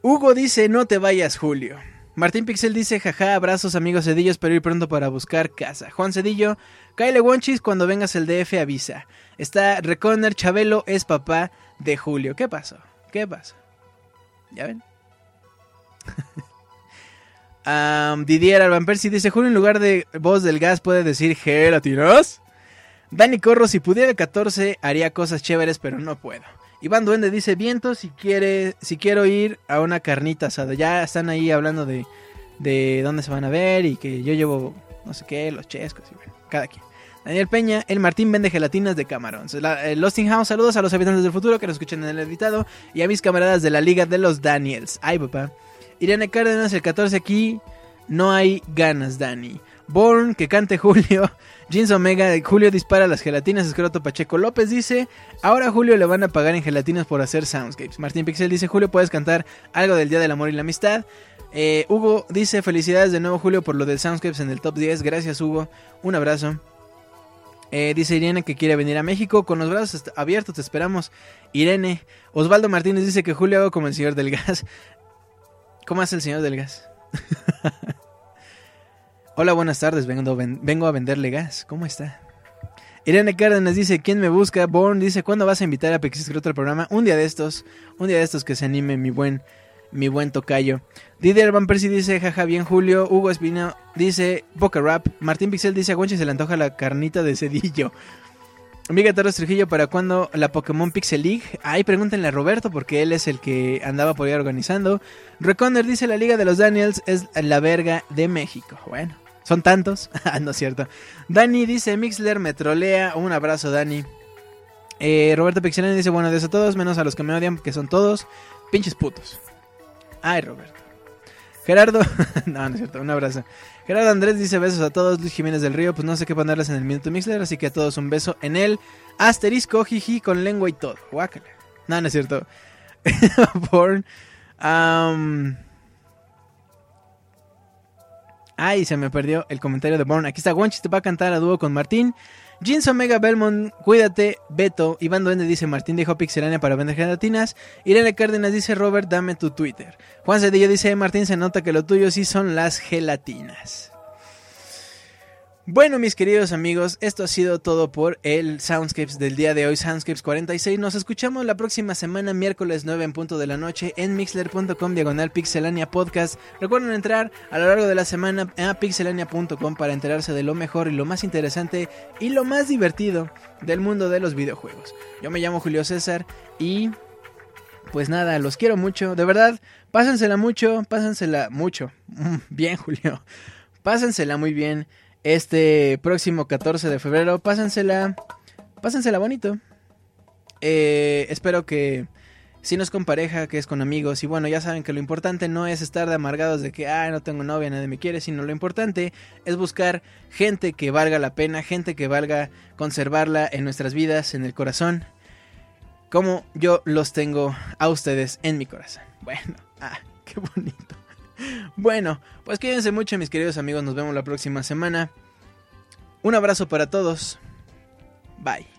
Hugo dice, no te vayas, Julio. Martín Pixel dice, jaja, abrazos amigos Cedillo, espero ir pronto para buscar casa. Juan Cedillo, Kyle Wonchis, cuando vengas el DF avisa. Está Reconner, Chabelo es papá de Julio. ¿Qué pasó? ¿Qué pasó? ¿Ya ven? <laughs> Didier Alban Percy dice, Julio en lugar de voz del gas puede decir gelatinas. Dani Corro, si pudiera el 14 haría cosas chéveres, pero no puedo. Iván Duende dice, viento si quiere, si quiero ir a una carnita asada. Ya están ahí hablando de, de dónde se van a ver y que yo llevo no sé qué, los chescos y bueno, cada quien. Daniel Peña, el Martín vende gelatinas de camarón. La, el Losting House, saludos a los habitantes del futuro que nos escuchan en el editado y a mis camaradas de la Liga de los Daniels. Ay, papá. Irene Cárdenas, el 14 aquí. No hay ganas, Dani. Born, que cante <laughs> Julio. Jeans Omega, Julio dispara las gelatinas. Escroto Pacheco López dice: Ahora Julio le van a pagar en gelatinas por hacer soundscapes. Martín Pixel dice: Julio, puedes cantar algo del Día del Amor y la Amistad. Eh, Hugo dice: Felicidades de nuevo, Julio, por lo del soundscapes en el top 10. Gracias, Hugo. Un abrazo. Eh, dice Irene que quiere venir a México. Con los brazos abiertos te esperamos. Irene. Osvaldo Martínez dice que Julio hago como el señor del gas. <laughs> ¿Cómo hace el señor del gas? <laughs> Hola, buenas tardes. Vengo, a venderle gas. ¿Cómo está? Irene Cárdenas dice, ¿quién me busca? Born dice, ¿cuándo vas a invitar a Pexiscroto al programa? Un día de estos, un día de estos que se anime mi buen, mi buen tocayo. Didier Van Persie dice, jaja, bien Julio. Hugo Espino dice, Boca Rap. Martín Pixel dice, a Gonchi se le antoja la carnita de cedillo. Amiga Torres Trujillo, ¿para cuándo la Pokémon Pixel League? Ahí pregúntenle a Roberto porque él es el que andaba por ahí organizando. Reconner dice la Liga de los Daniels es la verga de México. Bueno, son tantos. <laughs> Ah, no es cierto. Dani dice Mixler me trolea. Un abrazo, Dani. Eh, Roberto Pixelani dice, bueno, a todos, menos a los que me odian, porque son todos pinches putos. Ay, Roberto. Gerardo, <laughs> no, no es cierto, un abrazo. Gerardo Andrés dice besos a todos. Luis Jiménez del Río, pues no sé qué ponerles en el minuto Mixler, así que a todos un beso en el asterisco, jiji, con lengua y todo. Guácala. No, no es cierto. <laughs> Born. Ay, se me perdió el comentario de Born. Aquí está Wonchis, te va a cantar a dúo con Martín. Jeans Omega Belmont, cuídate, Beto. Iván Duende dice Martín dijo Pixelania para vender gelatinas. Irene Cárdenas dice Robert, dame tu Twitter. Juan Cedillo dice Martín, se nota que lo tuyo sí son las gelatinas. Bueno, mis queridos amigos, esto ha sido todo por el Soundscapes del día de hoy, Soundscapes 46. Nos escuchamos la próxima semana, miércoles 9 en punto de la noche, en mixler.com diagonal pixelania podcast. Recuerden entrar a lo largo de la semana a pixelania.com para enterarse de lo mejor y lo más interesante y lo más divertido del mundo de los videojuegos. Yo me llamo Julio César y pues nada, los quiero mucho, de verdad, pásensela mucho, pásensela mucho. <laughs> Bien, Julio. Pásensela muy bien este próximo 14 de febrero. Pásensela, pásensela bonito. Eh, espero que si no es con pareja, que es con amigos. Y bueno, ya saben que lo importante no es estar de amargados de que, ah, no tengo novia, nadie me quiere, sino lo importante es buscar gente que valga la pena, gente que valga conservarla en nuestras vidas, en el corazón. Como yo los tengo a ustedes en mi corazón. Bueno, <laughs> ah, qué bonito. Bueno, pues quédense mucho mis queridos amigos, nos vemos la próxima semana. Un abrazo para todos. Bye.